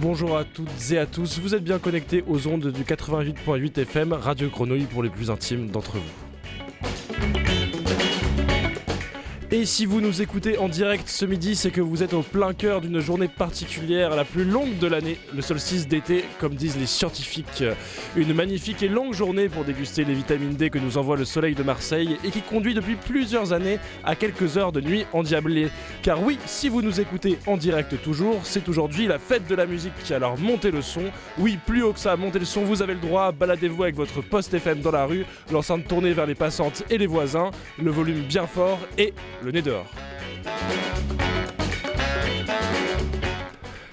Bonjour à toutes et à tous, vous êtes bien connectés aux ondes du 88.8 FM, Radio Grenouille pour les plus intimes d'entre vous. Et si vous nous écoutez en direct ce midi, c'est que vous êtes au plein cœur d'une journée particulière, la plus longue de l'année, le solstice d'été, comme disent les scientifiques. Une magnifique et longue journée pour déguster les vitamines D que nous envoie le soleil de Marseille et qui conduit depuis plusieurs années à quelques heures de nuit endiablée. Car oui, si vous nous écoutez en direct toujours, c'est aujourd'hui la fête de la musique, alors montez le son. Oui, plus haut que ça, montez le son, vous avez le droit, baladez-vous avec votre poste FM dans la rue, l'enceinte tournée vers les passantes et les voisins, le volume bien fort et le nez dehors.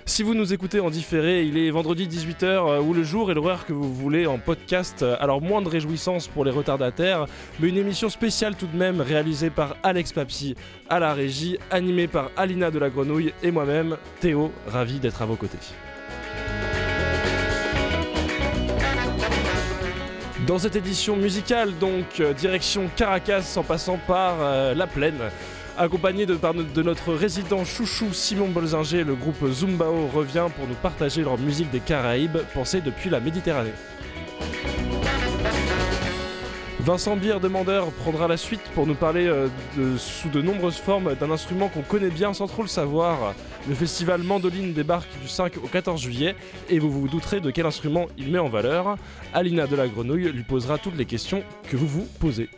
Si vous nous écoutez en différé, il est vendredi 18h euh, ou le jour et l'horaire que vous voulez en podcast. Alors moins de réjouissance pour les retardataires, mais une émission spéciale tout de même réalisée par Alex Papy à la régie, animée par Alina de la Grenouille et moi-même, Théo, ravi d'être à vos côtés. Dans cette édition musicale, donc, euh, direction Caracas en passant par euh, La Plaine. Accompagné de, notre résident chouchou Simon Bolzinger, le groupe Zumbao revient pour nous partager leur musique des Caraïbes, pensée depuis la Méditerranée. Vincent Bier, demandeur, prendra la suite pour nous parler euh, sous de nombreuses formes d'un instrument qu'on connaît bien sans trop le savoir. Le festival Mandoline débarque du 5 au 14 juillet et vous vous douterez de quel instrument il met en valeur. Alina de la Grenouille lui posera toutes les questions que vous vous posez.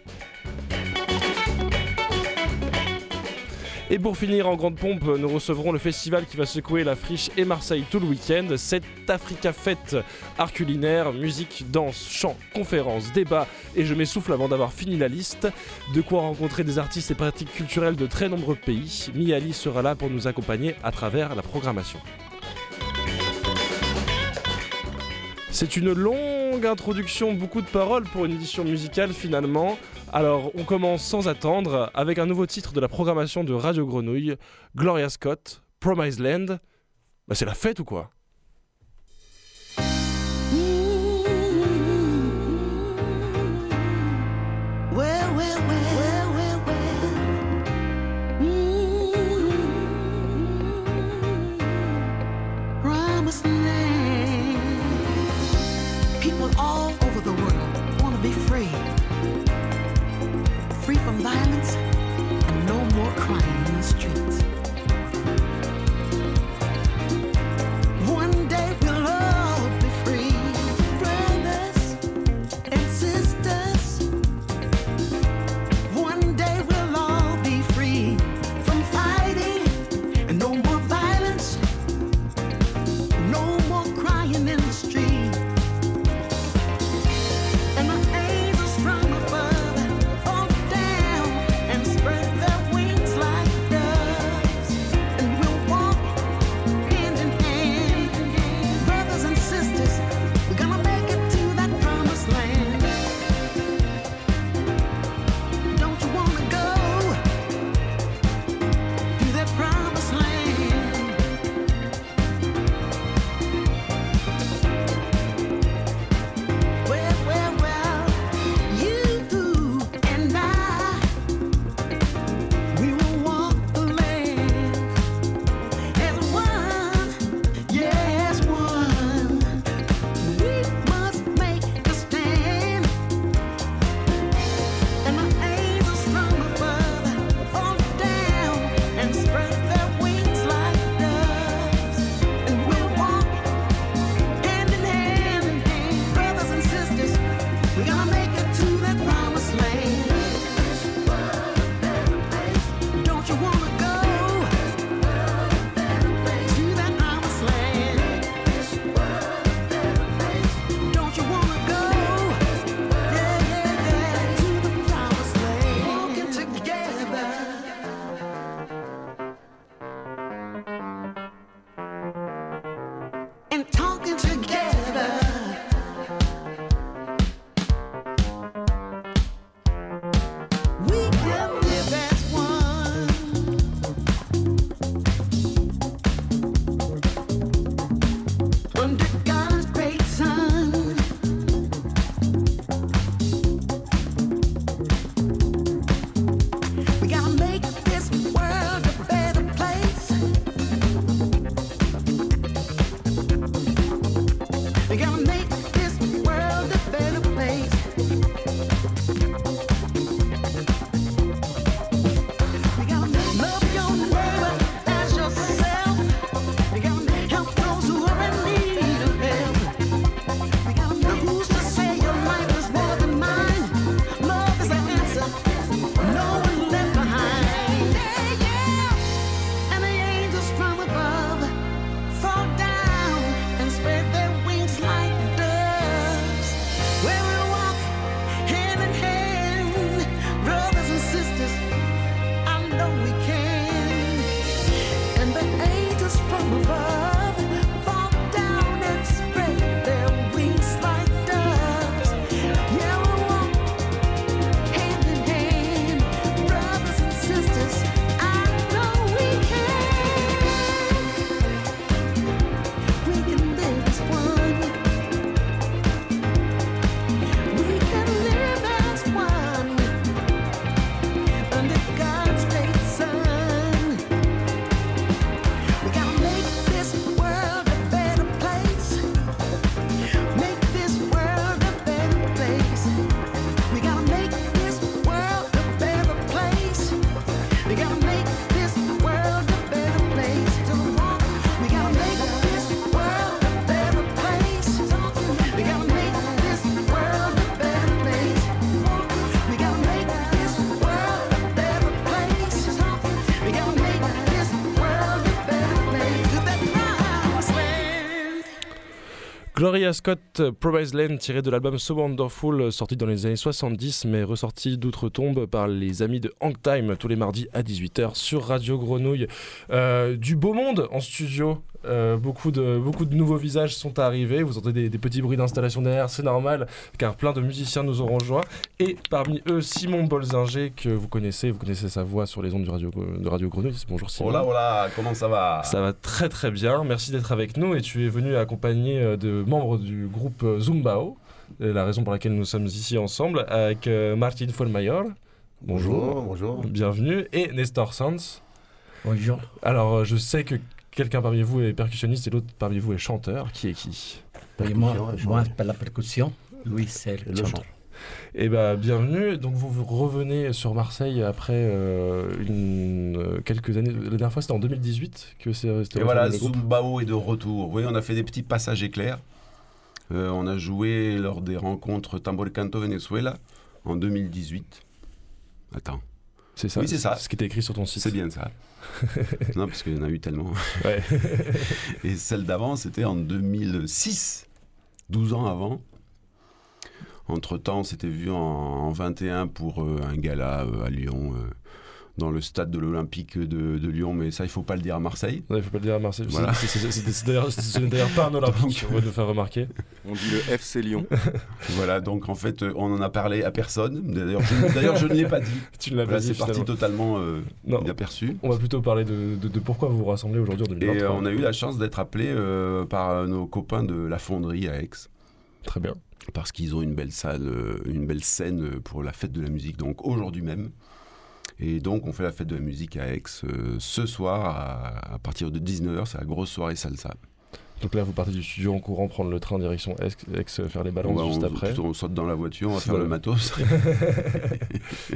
Et pour finir en grande pompe, nous recevrons le festival qui va secouer la friche et Marseille tout le week-end. Cette Africa Fête, art culinaire, musique, danse, chant, conférences, débats, et je m'essouffle avant d'avoir fini la liste. De quoi rencontrer des artistes et pratiques culturelles de très nombreux pays. Miali sera là pour nous accompagner à travers la programmation. C'est une longue introduction, beaucoup de paroles pour une édition musicale finalement. Alors on commence sans attendre avec un nouveau titre de la programmation de Radio Grenouille, Gloria Scott, Promised Land. Bah c'est la fête ou quoi? Gloria Scott, euh, Promise Land, tiré de l'album So Wonderful, sorti dans les années 70, mais ressorti d'outre-tombe par les amis de Hang Time tous les mardis à 18h sur Radio Grenouille. Euh, du beau monde en studio. Euh, beaucoup, de, beaucoup de nouveaux visages sont arrivés. Vous entendez des, des petits bruits d'installation derrière, c'est normal, car plein de musiciens nous auront rejoints. Et parmi eux, Simon Bolzinger, que vous connaissez, vous connaissez sa voix sur les ondes du radio, de Radio Grenouille. Bonjour Simon. Hola, hola, comment ça va? Ça va très très bien, merci d'être avec nous et tu es venu accompagné euh, de membres du groupe Zumbao, euh, la raison pour laquelle nous sommes ici ensemble, avec euh, Martin Folmayor, bonjour, bonjour. bienvenue, et Nestor Sanz. Bonjour. Alors euh, je sais que quelqu'un parmi vous est percussionniste et l'autre parmi vous est chanteur, qui est qui? Oui, moi, et moi la percussion. Louis, c'est Et le le chanteur. chant. Eh ben bienvenue, donc vous, vous revenez sur Marseille après euh, une, euh, quelques années, la dernière fois c'était en 2018 que c'est c'était Et voilà. Zumbao est de retour. Oui, on a fait des petits passages éclairs. Euh, on a joué lors des rencontres Tambor Canto Venezuela en 2018. Attends, C'est ça, Oui, c'est ça. ce qui était écrit sur ton site. c'est bien ça. non, parce qu'il y en a eu tellement. Ouais. Et celle d'avant, c'était en 2006, 12 ans avant. Entre-temps, on s'était vu en, en 21 pour euh, un gala euh, à Lyon, euh, dans le stade de l'Olympique de, de Lyon, mais ça, il faut pas le dire à Marseille. Il faut pas le dire à Marseille. Voilà. C'est- d'ailleurs- pas un olympique, on va nous faire remarquer. On dit le FC Lyon. Voilà, donc en fait, euh, on en a parlé à personne. D'ailleurs, je, ne l'ai pas dit. Tu ne l'as pas dit c'est parti totalement euh, Non, inaperçu. on va plutôt parler de, de- de pourquoi vous vous rassemblez aujourd'hui en Et 2023. euh, on a eu la chance d'être appelé euh, par nos copains de la fonderie à Aix. Très bien. parce qu'ils ont une belle salle, une belle scène pour la fête de la musique, donc aujourd'hui même. Et donc on fait la fête de la musique à Aix euh, ce soir à, à partir de 19h, c'est la grosse soirée salsa. Donc là, vous partez du studio en courant, prendre le train direction Aix, Aix, faire les balances va- juste on- après. on saute dans la voiture, on va faire le matos.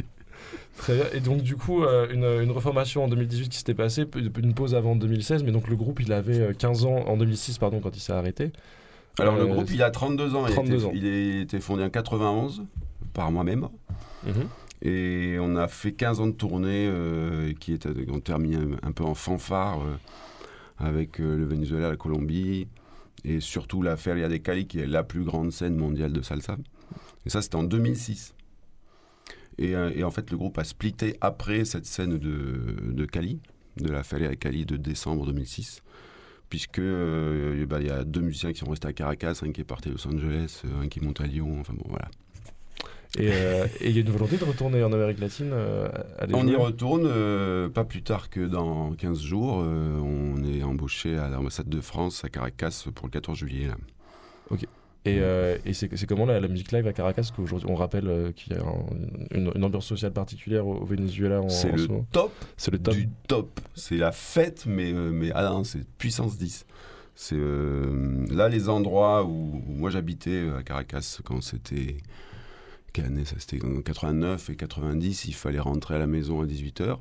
Très bien. Et donc, du coup, euh, une, une reformation en 2018 qui s'était passée, une pause avant 2016, mais donc le groupe, il avait euh, 15 ans en 2006, pardon, quand il s'est arrêté. Alors le Euh, groupe, il a 32 ans, il a 32 été- ans. il a été fondé en 91 par moi-même. Mhm. Et on a fait 15 ans de tournée euh, qui est, ont terminé un, un peu en fanfare euh, avec euh, le Venezuela, la Colombie et surtout la Feria de Cali qui est la plus grande scène mondiale de salsa. Et ça, c'était en 2006. Et, euh, en fait, le groupe a splitté après cette scène de, Cali, de la Feria de Cali de décembre 2006. Puisque euh, bah, il y a deux musiciens qui sont restés à Caracas, un qui est parti à Los Angeles, euh, un qui monte à Lyon. Enfin bon, voilà. Et euh, et il y a une volonté de retourner en Amérique latine euh, à On y retourne euh, pas plus tard que dans 15 jours. on est embauché à l'ambassade de France à Caracas pour le 14 juillet. là. Et, euh, et c'est comment la, la musique live à Caracas qu'aujourd'hui, on rappelle euh, qu'il y a un- une, une ambiance sociale particulière au, au Venezuela en, C'est le moment? top, C'est le top. du top. C'est la fête, mais, euh, mais ah non, c'est puissance 10. C'est là les endroits où, où moi j'habitais à Caracas quand c'était. Quelle année ça C'était en 89 et 90. Il fallait rentrer à la maison à 18h.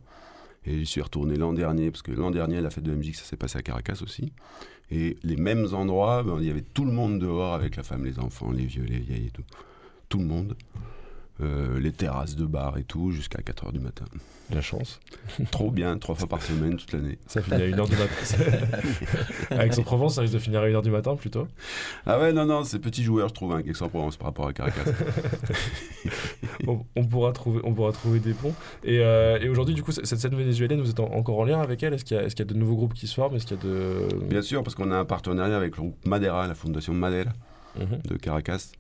Et j'y suis retourné l'an dernier, parce que l'an dernier, la fête de la musique, ça s'est passé à Caracas aussi. Et les mêmes endroits, ben, il y avait tout le monde dehors avec la femme, les enfants, les vieux, les vieilles et tout. Tout le monde. Euh, les terrasses de bar et tout, jusqu'à 4h du matin. La chance. Trop bien, trois fois par semaine, toute l'année. Ça finit à 1h du matin. Avec son Provence, ça risque de finir à 1h du matin plutôt. Ah ouais, non, non, c'est petit joueur, je trouve, hein, Aix-en-Provence par rapport à Caracas. on, on pourra trouver, on pourra trouver des ponts. Et, euh, et aujourd'hui, du coup, cette scène vénézuélienne, vous êtes en- encore en lien avec elle? Est-ce qu'il y, a- est-ce qu'il y a de nouveaux groupes qui se forment? Est-ce qu'il y a de. Bien sûr, parce qu'on a un partenariat avec le groupe Madera, la fondation Madera Mhm. de Caracas.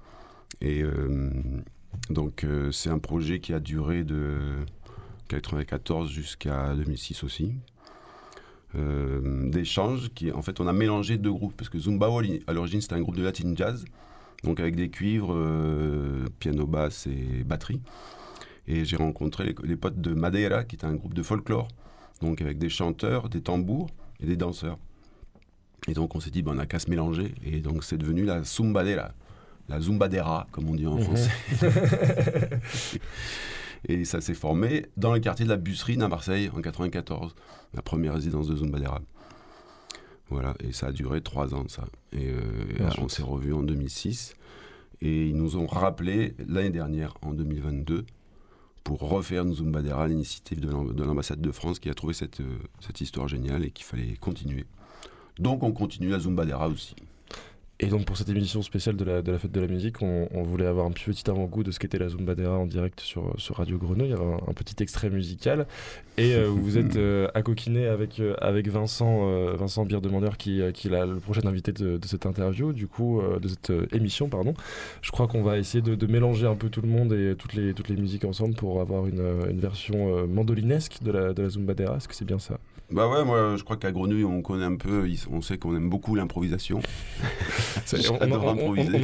Et euh, donc, euh, c'est un projet qui a duré de 94 jusqu'à 2006 aussi. Euh, d'échanges qui en fait on a mélangé deux groupes parce que Zumbao à l'origine c'était un groupe de latin jazz donc avec des cuivres euh, piano basse et batterie. Et j'ai rencontré les, potes de Madeira qui est un groupe de folklore donc avec des chanteurs des tambours et des danseurs. Et donc on s'est dit ben, on a qu'à se mélanger. Et donc c'est devenu la Zumbadera la Zumbadera comme on dit en Mhm. français et ça s'est formé dans le quartier de la Busserine à Marseille en 94, la première résidence de Zumbadera. Voilà, et ça a duré trois ans, ça. Et euh, Et on s'est revus en 2006. Et ils nous ont rappelé l'année dernière, en 2022, pour refaire une Zumbadera à l'initiative de l'ambassade de France qui a trouvé cette, euh, cette histoire géniale et qu'il fallait continuer. Donc on continue la Zumbadera aussi. Et donc pour cette émission spéciale de la, de la fête de la musique, on, on voulait avoir un petit avant-goût de ce qu'était la Zumbadera en direct sur, sur Radio Grenouille. Un, un petit extrait musical. Et euh, vous êtes euh, à coquiner avec, euh, avec Vincent, euh, Vincent Bière Demandeur qui, qui est la- le prochain invité de, de cette interview, du coup, de cette émission, pardon. Je crois qu'on va essayer de, de mélanger un peu tout le monde et toutes les, toutes les musiques ensemble pour avoir une, une version mandolinesque de la, de la Zumbadera. Est-ce que c'est bien ça? Bah ouais, moi je crois qu'à Grenouille on connaît un peu, on sait qu'on aime beaucoup l'improvisation.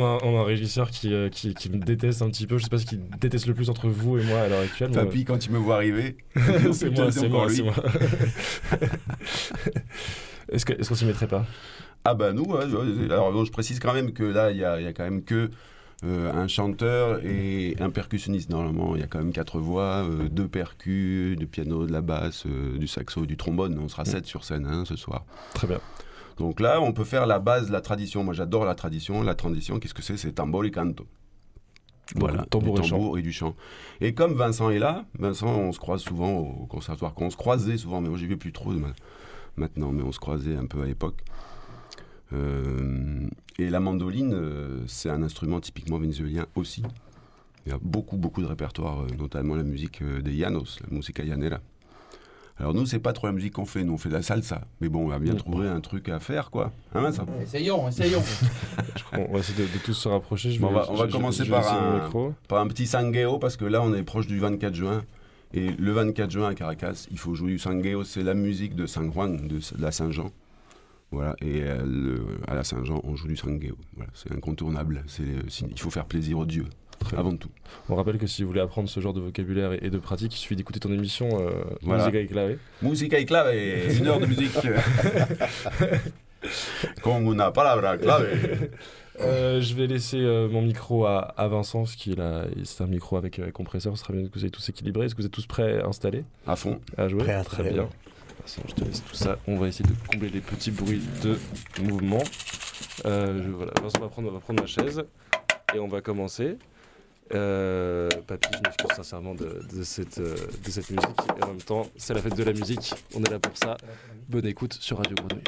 on, a, on a un régisseur qui, euh, qui, qui me déteste un petit peu. Je sais pas ce qu'il déteste le plus entre vous et moi à l'heure actuelle. mais- Papy, quand tu me vois arriver, c'est moi, c'est moi, lui. c'est moi. Est-ce qu'on s'y mettrait pas? Ah bah nous, ouais, alors bon, je précise quand même que là, il y a, il y a quand même que euh, un chanteur et un percussionniste. Normalement, il y a quand même quatre voix, euh, deux percus, du piano, de la basse, euh, du saxo, du trombone. On sera sept sur scène hein, ce soir. Très bien. Donc là, on peut faire la base, la tradition. Moi, j'adore la tradition. La tradition, qu'est-ce que c'est? C'est tambour et canto. Voilà, tambour et et du chant. Et comme Vincent est là, Vincent, on se croise souvent au conservatoire, qu'on se croisait souvent, mais moi j'y vais plus trop maintenant, mais on se croisait un peu à l'époque. Euh, et la mandoline, euh, c'est un instrument typiquement vénézuélien aussi. Il y a beaucoup, beaucoup de répertoires, euh, notamment la musique des llanos, la musica llanera. Alors nous, c'est pas trop la musique qu'on fait, nous on fait de la salsa. Mais bon, on va bien Mm. trouver un truc à faire, quoi. Hein, Vincent Essayons, essayons. Qu'on va essayer de, de tous se rapprocher. Je Bon, vais- on va- on va je- je- commencer je par un- micro. Par un petit sangueo, parce que là, on est proche du 24 juin. Et le 24 juin à Caracas, il faut jouer du sangueo. C'est la musique de San Juan, de, de la Saint-Jean. Voilà, et euh, le- à la Saint-Jean, on joue du sangueo. Voilà, c'est incontournable. C'est, le signe- il faut faire plaisir aux dieux, Très avant tout. On rappelle que si vous voulez apprendre ce genre de vocabulaire et, et de pratique, il suffit d'écouter ton émission euh, Voilà. Musique avec Clavé. Musica y clave, une heure de musique. Con una palabra clave. Euh, je vais laisser euh, mon micro à, à Vincent, parce qu'il a, c'est un micro avec euh, compresseur. Ce serait bien que vous ayez tous équilibrés. Est-ce que vous êtes tous prêts à installer, À fond. à jouer? Prêt à Très bien. Vincent, je te laisse tout ça. On va essayer de combler les petits bruits de mouvement. Euh, je- voilà, Vincent va prendre, va prendre ma chaise et on va commencer. Euh, papy, je m'excuse sincèrement de, cette, euh, de cette musique. Et en même temps, c'est la fête de la musique. On est là pour ça. Bonne écoute sur Radio Grenouille.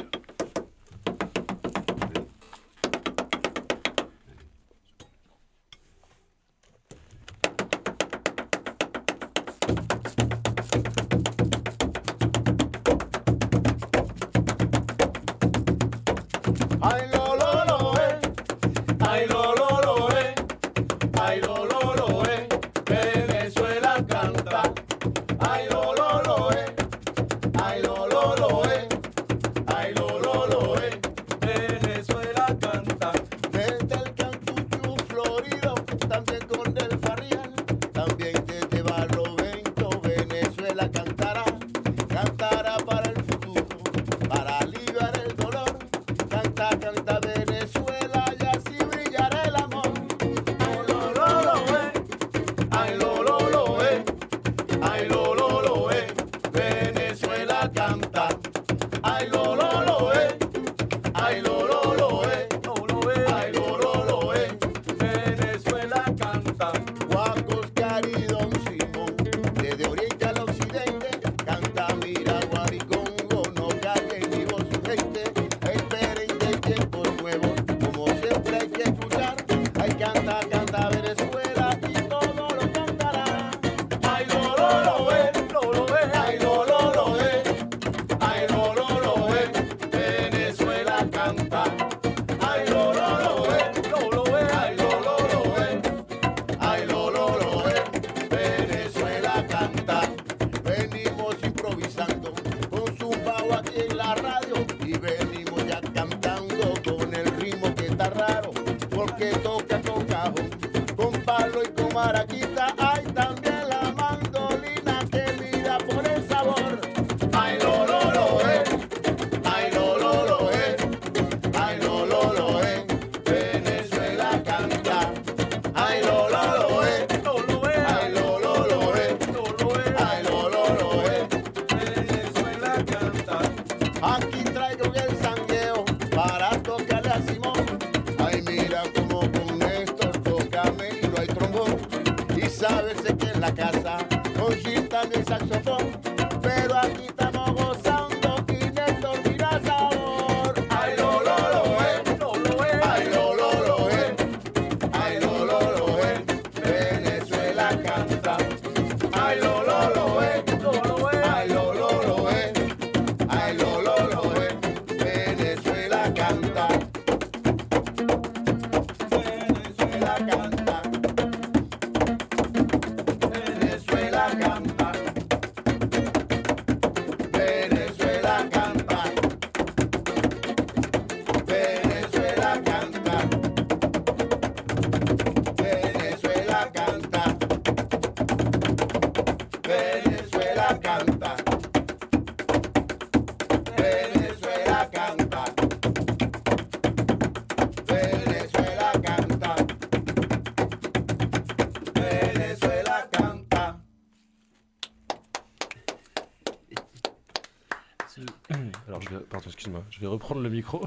Reprendre le micro.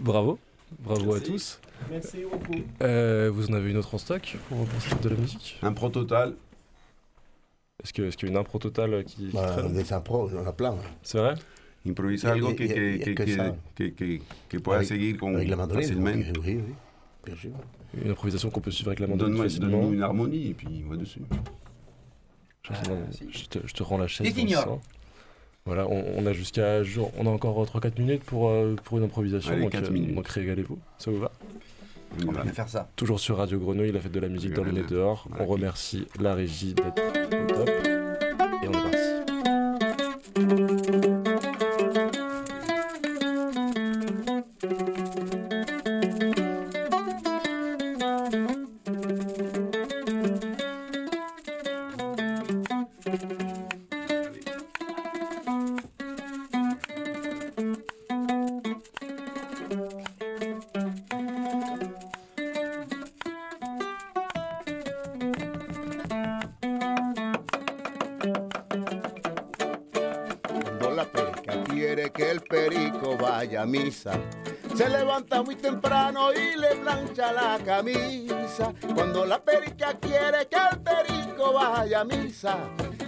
Bravo, bravo à tous. Merci beaucoup. Euh, vous en avez une autre en stock pour, de la musique? Un pro total. Est-ce que- est-ce qu'il y a une impro totale qui, qui Bah, traîne? des impros, on en a plein. C'est vrai? Improvisar algo y- que, y- que, que, que que, ça. que, que, que pueda Avec- seguir con, Avec la mandoline. facilement. Oui, oui, oui, bien sûr. Une improvisation qu'on peut suivre avec la mandoline donne-nous une harmonie et puis on va dessus. Je, je te, je te rends la chaise. Les dans le ignores. sang. Voilà, on, on a jusqu'à jour, on a encore 3-4 minutes pour, euh, pour une improvisation. Allez, donc, quatre euh, minutes. donc régalez-vous, ça vous va On va. bien faire ça. Toujours sur Radio Grenouille, la fête de la musique dans le nez dehors. On remercie la régie d'être au top.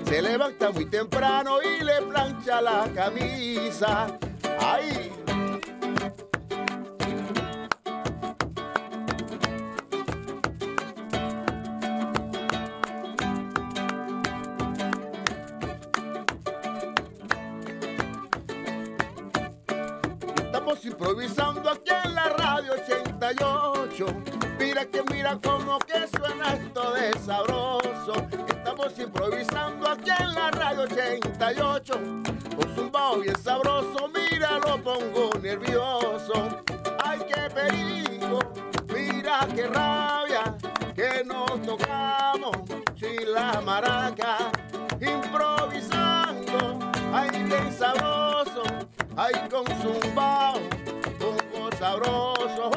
Se levanta muy temprano y le plancha la camisa. Con zumbao, poco sabroso,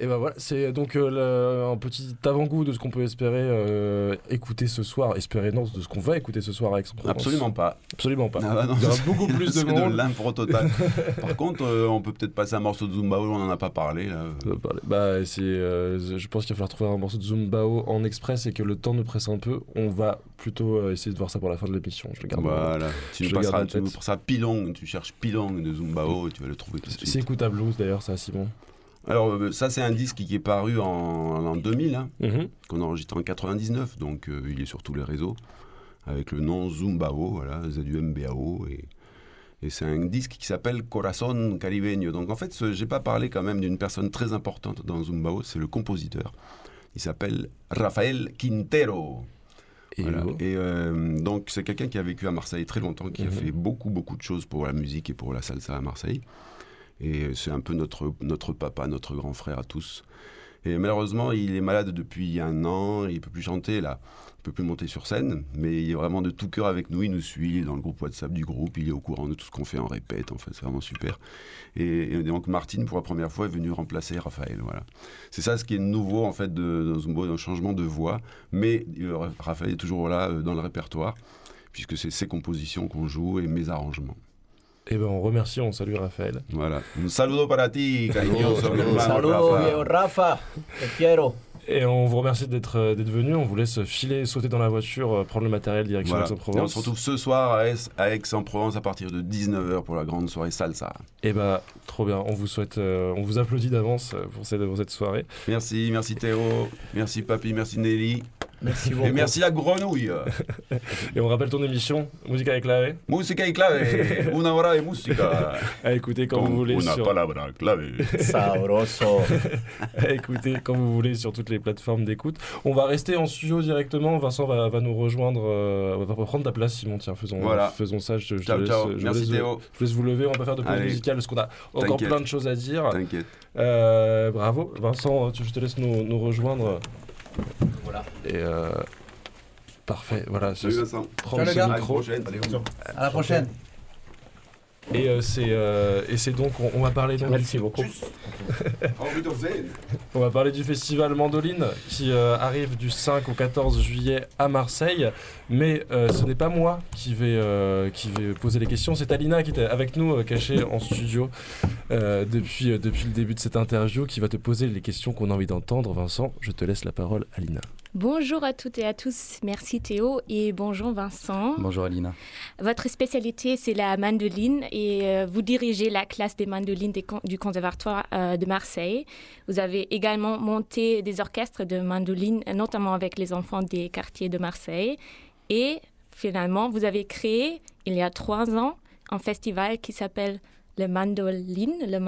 Et ben voilà, c'est donc euh, le- un petit avant-goût de ce qu'on peut espérer euh, écouter ce soir. Espérer non, de ce qu'on va écouter ce soir avec son Absolument pas. Absolument pas. Ah bah non, Il y aura c'est- beaucoup plus de c'est monde. l'impro total. Par contre, euh, on peut peut-être passer un morceau de Zumba, on n'en a pas parlé. Là. Bah, c'est, je pense qu'il va falloir trouver un morceau de Zumbao en express et que le temps nous presse un peu. On va plutôt essayer de voir ça pour la fin de l'émission. Je le garde. Voilà. Tu je nous passeras, tu passeras Pilong, tu cherches Pilong de Zumbao et tu vas le trouver tout de C'est suite. écoutable blues d'ailleurs, ça, Simon. Alors, euh, ça, c'est un disque qui est paru en, en 2000, hein, Mhm. qu'on a enregistré en 99, donc euh, il est sur tous les réseaux, avec le nom Zumbao, voilà, Z-U-M-B-A-O, et, et c'est un disque qui s'appelle Corazon Caribeño. Donc en fait, j'ai pas parlé quand même d'une personne très importante dans Zumbao, c'est le compositeur. Il s'appelle Rafael Quintero. Et Voilà. Et euh, donc c'est quelqu'un qui a vécu à Marseille très longtemps, qui a Mhm. fait beaucoup beaucoup de choses pour la musique et pour la salsa à Marseille. Et c'est un peu notre notre papa, notre grand frère à tous. Et malheureusement, il est malade depuis un an, il peut plus chanter là, il peut plus monter sur scène, mais il est vraiment de tout cœur avec nous. Il nous suit il est dans le groupe WhatsApp du groupe, il est au courant de tout ce qu'on fait en répète. En fait, c'est vraiment super. Et, donc Martine, pour la première fois, est venue remplacer Raphaël. Voilà. C'est ça ce qui est nouveau en fait de, dans, un, dans un changement de voix, mais euh, Raphaël est toujours là euh, dans le répertoire puisque c'est ses compositions qu'on joue et mes arrangements. Et ben on remercie, on salue Raphaël. Voilà. Un saludo para ti, cariñoso hermano Saludos, Rafa. viejo Rafa. Te quiero. Et on vous remercie d'être euh, d'être venu. On vous laisse filer, sauter dans la voiture, euh, prendre le matériel direction Voilà. Et on Aix-en-Provence. se retrouve ce soir à Aix- à Aix-en-Provence à partir de 19h pour la grande soirée salsa. Et bah trop bien. On vous souhaite, euh, on vous applaudit d'avance pour cette, pour cette soirée. Merci, merci Théo, merci Papy, merci Nelly, Merci beaucoup. et merci la grenouille. Et on rappelle ton émission, Musique avec clave. Musica y clave, una hora de música. À écouter quand vous voulez una sur, palabra clave. Sabroso. à écouter quand vous voulez sur toutes les plateformes d'écoute. On va rester en studio directement. Vincent va, va nous rejoindre, euh, va prendre ta place, Simon. Tiens, faisons, Voilà. faisons ça. Je, je Ciao, laisse- ciao. je Merci laisse- Théo. Je vous laisse vous lever. On va pas faire de pause Allez. musicale parce qu'on a encore plein de choses à dire. T'inquiète. Euh, bravo, Vincent. Tu, je te laisse nous, nous rejoindre. Voilà. Et euh, parfait. Voilà. ce- Salut Vincent. prendre Ciao, ce les gars. À la micro. prochaine. À la prochaine. Et euh, c'est euh, et c'est donc on, on va parler donc du- Merci beaucoup. On va parler du festival Mandoline qui euh, arrive du 5 au 14 juillet à Marseille. Mais ce n'est pas moi qui vais, qui vais poser les questions, c'est Alina qui était avec nous, cachée en studio depuis, depuis le début de cette interview, qui va te poser les questions qu'on a envie d'entendre. Vincent, je te laisse la parole, Alina. Bonjour à toutes et à tous, merci Théo et bonjour Vincent. Bonjour Alina. Votre spécialité c'est la mandoline et euh, vous dirigez la classe des mandolines du Conservatoire euh, de Marseille. Vous avez également monté des orchestres de mandolines, notamment avec les enfants des quartiers de Marseille. Et finalement, vous avez créé il y a trois ans un festival qui s'appelle le Mandoline, le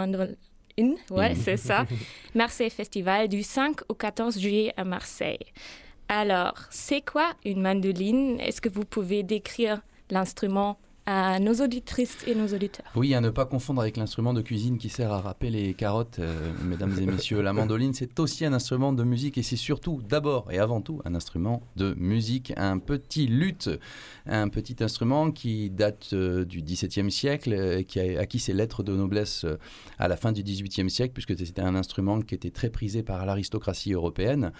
Mandoline, ouais c'est ça. Marseille Festival du 5 au 14 juillet à Marseille. Alors, c'est quoi une mandoline? Est-ce que vous pouvez décrire l'instrument à nos auditrices et nos auditeurs Oui, à ne pas confondre avec l'instrument de cuisine qui sert à râper les carottes, euh, mesdames et messieurs. La mandoline, c'est aussi un instrument de musique et c'est surtout, d'abord et avant tout, un instrument de musique, un petit luth, un petit instrument qui date euh, du XVIIe siècle, euh, qui a acquis ses lettres de noblesse à la fin du XVIIIe siècle, puisque c'était un instrument qui était très prisé par l'aristocratie européenne.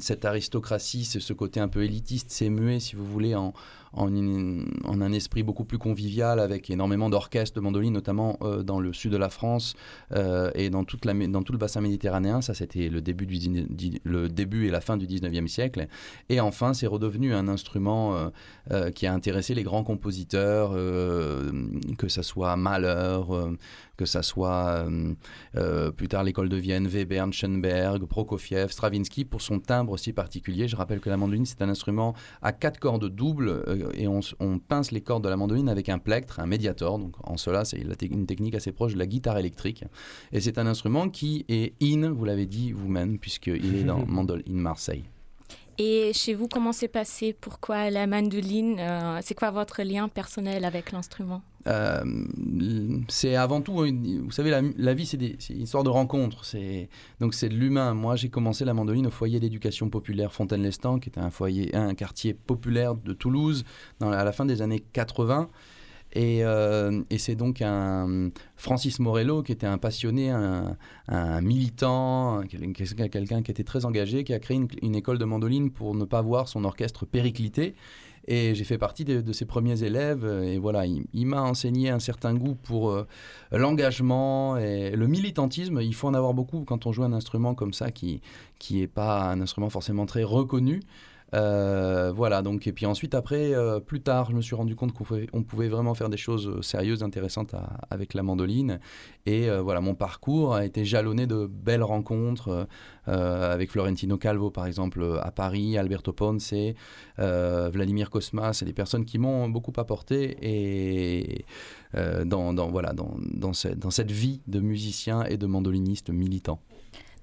Cette aristocratie, c'est ce côté un peu élitiste, s'est mué, si vous voulez, en, en, un esprit beaucoup plus convivial avec énormément d'orchestres de mandolines, notamment euh, dans le sud de la France euh, et dans, tout le bassin méditerranéen. Ça, c'était le, début début et la fin du 19e siècle. Et enfin, c'est redevenu un instrument euh, qui a intéressé les grands compositeurs, que ça soit Mahler, que ça soit plus tard l'école de Vienne, Webern, Schoenberg, Prokofiev, Stravinsky, pour son timbre si particulier. Je rappelle que la mandoline, c'est un instrument à quatre cordes doubles et on, pince les cordes de la mandoline avec un plectre, un médiator. Donc en cela, c'est une technique assez proche de la guitare électrique. Et c'est un instrument qui est in, vous l'avez dit vous-même, puisqu'il est dans Mandol in Marseille. Et chez vous, comment c'est passé? Pourquoi la mandoline? Euh, C'est quoi votre lien personnel avec l'instrument? C'est avant tout, vous savez, la, vie, c'est une histoire de rencontres. C'est donc c'est de l'humain. Moi, j'ai commencé la mandoline au foyer d'éducation populaire Fontaine-Lestan, qui était un foyer, un quartier populaire de Toulouse, à la fin des années 80. Et, euh, et c'est donc un Francis Morello, qui était un passionné, un, militant, un- quelqu'un quelqu'un qui était très engagé, qui a créé une, une école de mandoline pour ne pas voir son orchestre péricliter. Et j'ai fait partie de, ses premiers élèves. euh, Et voilà, il, m'a enseigné un certain goût pour euh, l'engagement et le militantisme. Il faut en avoir beaucoup quand on joue un instrument comme ça qui qui est pas un instrument forcément très reconnu. Euh, voilà, donc, et puis ensuite, après, euh, plus tard, je me suis rendu compte qu'on pouvait, on pouvait vraiment faire des choses euh, sérieuses, intéressantes avec la mandoline. Et voilà, mon parcours a été jalonné de belles rencontres avec Florentino Calvo, par exemple, à Paris, Alberto Ponce, Vladimir Kosma. C'est des personnes qui m'ont beaucoup apporté et dans, voilà, dans cette vie de musicien et de mandoliniste militant.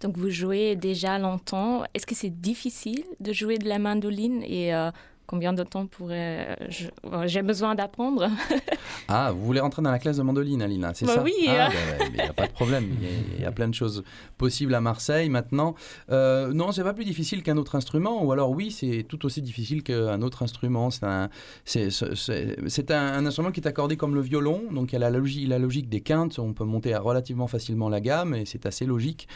Donc vous jouez déjà longtemps. Est-ce que c'est difficile de jouer de la mandoline et euh, combien de temps pourrais je- bon, j'ai besoin d'apprendre Ah, vous voulez rentrer dans la classe de mandoline, Alina, c'est Bah ça oui, Ah, bah, il n'y a pas de problème. Il y a- il y, a plein de choses possibles à Marseille maintenant. Euh, non, c'est pas plus difficile qu'un autre instrument, ou alors oui, c'est tout aussi difficile qu'un autre instrument. C'est un, c'est, un, instrument qui est accordé comme le violon, donc il y a la logique, la logique des quintes. On peut monter relativement facilement la gamme, et c'est assez logique.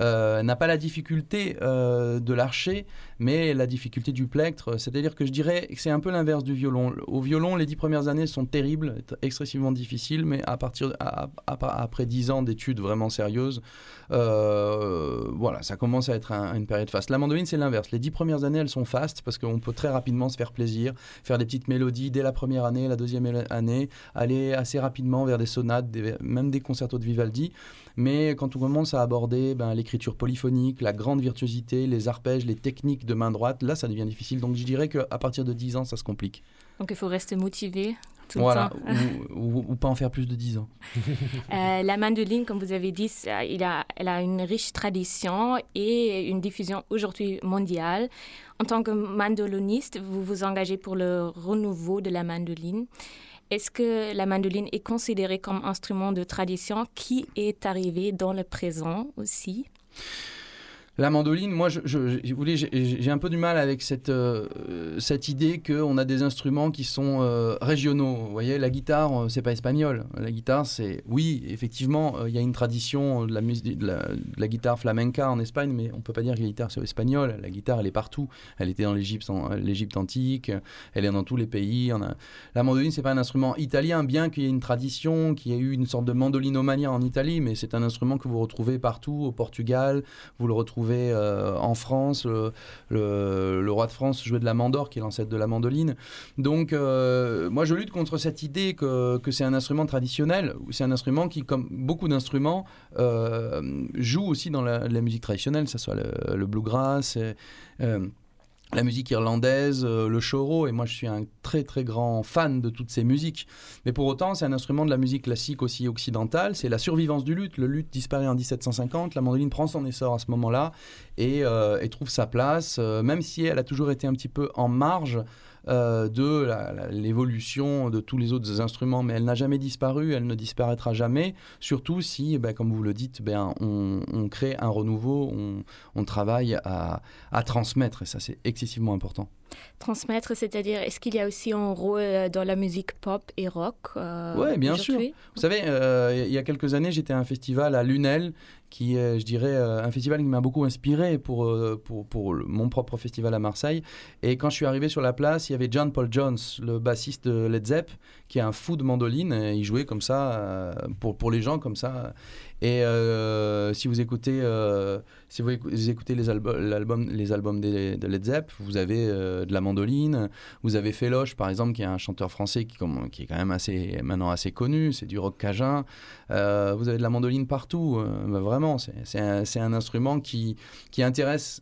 Euh, n'a pas la difficulté euh, de l'archer, mais la difficulté du plectre. C'est-à-dire que je dirais c'est un peu l'inverse du violon. Au violon, les dix premières années sont terribles, excessivement difficiles, mais à partir après dix ans d'études vraiment sérieuses, euh, voilà, ça commence à être un- une période faste. La mandoline, c'est l'inverse. Les dix premières années, elles sont fastes parce qu'on peut très rapidement se faire plaisir, faire des petites mélodies dès la première année, la deuxième année, aller assez rapidement vers des sonates, même des concertos de Vivaldi. Mais quand on commence à aborder ben, l'écriture polyphonique, la grande virtuosité, les arpèges, les techniques de main droite, là, ça devient difficile. Donc je dirais qu'à partir de 10 ans, ça se complique. Donc il faut rester motivé tout voilà, le temps. ou, ou- ou pas en faire plus de 10 ans. Euh, la mandoline, comme vous avez dit, ça- il a, elle a une riche tradition et une diffusion aujourd'hui mondiale. En tant que mandoloniste, vous vous engagez pour le renouveau de la mandoline. Est-ce que la mandoline est considérée comme instrument de tradition qui est arrivé dans le présent aussi? La mandoline, moi, je, j'ai un peu du mal avec cette, euh, cette idée qu'on a des instruments qui sont euh, régionaux. Vous voyez, la guitare, euh, c'est pas espagnol. La guitare, c'est. Oui, effectivement, il y a une tradition de la, guitare flamenca en Espagne, mais on peut pas dire que la guitare soit espagnole. La guitare, elle est partout. Elle était dans l'Égypte antique, elle est dans tous les pays. La mandoline, c'est pas un instrument italien, bien qu'il y ait une tradition, qu'il y ait eu une sorte de mandolinomania en Italie, mais c'est un instrument que vous retrouvez partout, au Portugal, vous le retrouvez euh, en France. Le, roi de France jouait de la mandore, qui est l'ancêtre de la mandoline. Donc, euh, moi, je lutte contre cette idée que, c'est un instrument traditionnel. C'est un instrument qui, comme beaucoup d'instruments, euh, joue aussi dans la, musique traditionnelle, que ce soit le, le bluegrass. La musique irlandaise, euh, le choro, et moi je suis un très très grand fan de toutes ces musiques. Mais pour autant, c'est un instrument de la musique classique aussi occidentale, c'est la survivance du luth. Le luth disparaît en 1750, la mandoline prend son essor à ce moment-là et, euh, trouve sa place, euh, même si elle a toujours été un petit peu en marge euh, de l'évolution de tous les autres instruments, mais elle n'a jamais disparu, elle ne disparaîtra jamais, surtout si, ben, comme vous le dites, ben, on, on crée un renouveau, on, on travaille à, à transmettre, et ça c'est excessivement important. Transmettre, c'est-à-dire, est-ce qu'il y a aussi un rôle euh, dans la musique pop et rock euh, Ouais, bien aujourd'hui? Vous savez, euh, il y a quelques années, j'étais à un festival à Lunel, qui est, je dirais, euh, un festival qui m'a beaucoup inspiré pour, euh, pour, pour mon propre festival à Marseille. Et quand je suis arrivé sur la place, il y avait John Paul Jones, le bassiste de Led Zepp, qui est un fou de mandoline. Et il jouait comme ça, euh, pour, pour les gens comme ça. Et si vous écoutez, si vous écou- vous écoutez les, albu- les albums des- de Led Zepp, vous avez euh, de la mandoline, vous avez Féloche, par exemple, qui est un chanteur français qui, comme- qui est quand même assez, maintenant assez connu, c'est du rock cajun. Euh, vous avez de la mandoline partout, euh, bah, vraiment. C'est, un, instrument qui, qui intéresse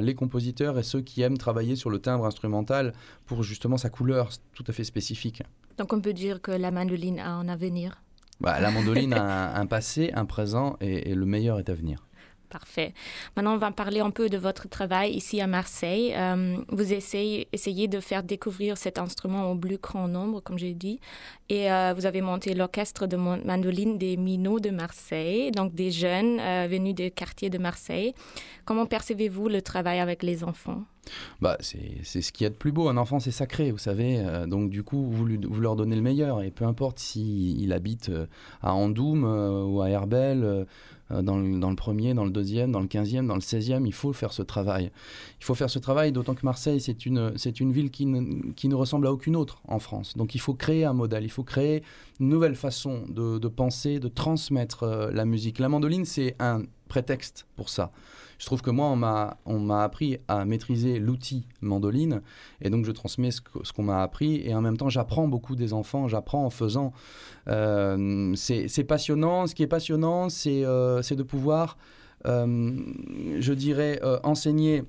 les compositeurs et ceux qui aiment travailler sur le timbre instrumental pour justement sa couleur tout à fait spécifique. Donc on peut dire que la mandoline a un avenir. Bah, la mandoline a un, un passé, un présent et, et le meilleur est à venir. Parfait. Maintenant, on va parler un peu de votre travail ici à Marseille. Euh, vous essayez, de faire découvrir cet instrument au plus grand nombre, comme j'ai dit. Et euh, vous avez monté l'orchestre de mandoline des Minots de Marseille, donc des jeunes euh, venus des quartiers de Marseille. Comment percevez-vous le travail avec les enfants? Bah, c'est ce qu'il y a de plus beau. Un enfant, c'est sacré, vous savez. Donc, du coup, vous, lui- vous leur donnez le meilleur. Et peu importe s'il il habite à Andoum ou à Herbel, dans, le, dans le premier, dans le deuxième, dans le quinzième, dans le seizième, il faut faire ce travail. Il faut faire ce travail, d'autant que Marseille, c'est une, c'est une ville qui ne, qui ne ressemble à aucune autre en France. Donc, il faut créer un modèle. Il faut créer une nouvelle façon de, de penser, de transmettre euh, la musique. La mandoline, c'est un prétexte pour ça. Je trouve que moi, on m'a, appris à maîtriser l'outil mandoline, et donc je transmets ce, qu'on m'a appris, et en même temps, j'apprends beaucoup des enfants, j'apprends en faisant. Euh, c'est, passionnant. Ce qui est passionnant, c'est, euh, de pouvoir, euh, je dirais, euh, enseigner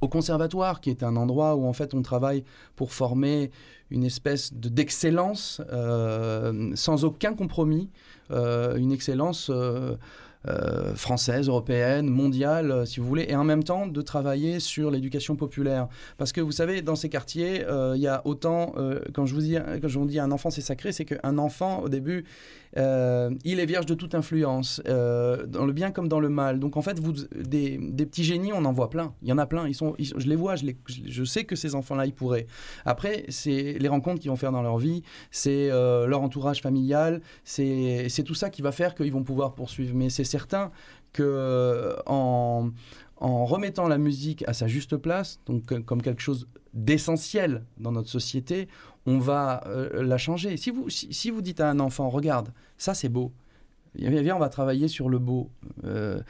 au conservatoire, qui est un endroit où en fait on travaille pour former une espèce de, d'excellence euh, sans aucun compromis, euh, une excellence euh, française, européenne, mondiale, euh, si vous voulez, et en même temps de travailler sur l'éducation populaire. Parce que vous savez, dans ces quartiers, euh, il y a autant, quand, je vous dis, quand je vous dis un enfant c'est sacré, c'est qu'un enfant, au début, euh, il est vierge de toute influence, euh, dans le bien comme dans le mal. Donc en fait, des, petits génies, on en voit plein. Il y en a plein. Ils sont, je les vois, je, sais que ces enfants-là, ils pourraient. Après, c'est les rencontres qu'ils vont faire dans leur vie, c'est euh, leur entourage familial, c'est tout ça qui va faire qu'ils vont pouvoir poursuivre. Mais c'est certain que en, en remettant la musique à sa juste place, donc euh, comme quelque chose d'essentiel dans notre société, on va euh, la changer. Si vous, si, vous dites à un enfant, regarde, ça c'est beau. Viens, viens, on va travailler sur le beau. Euh,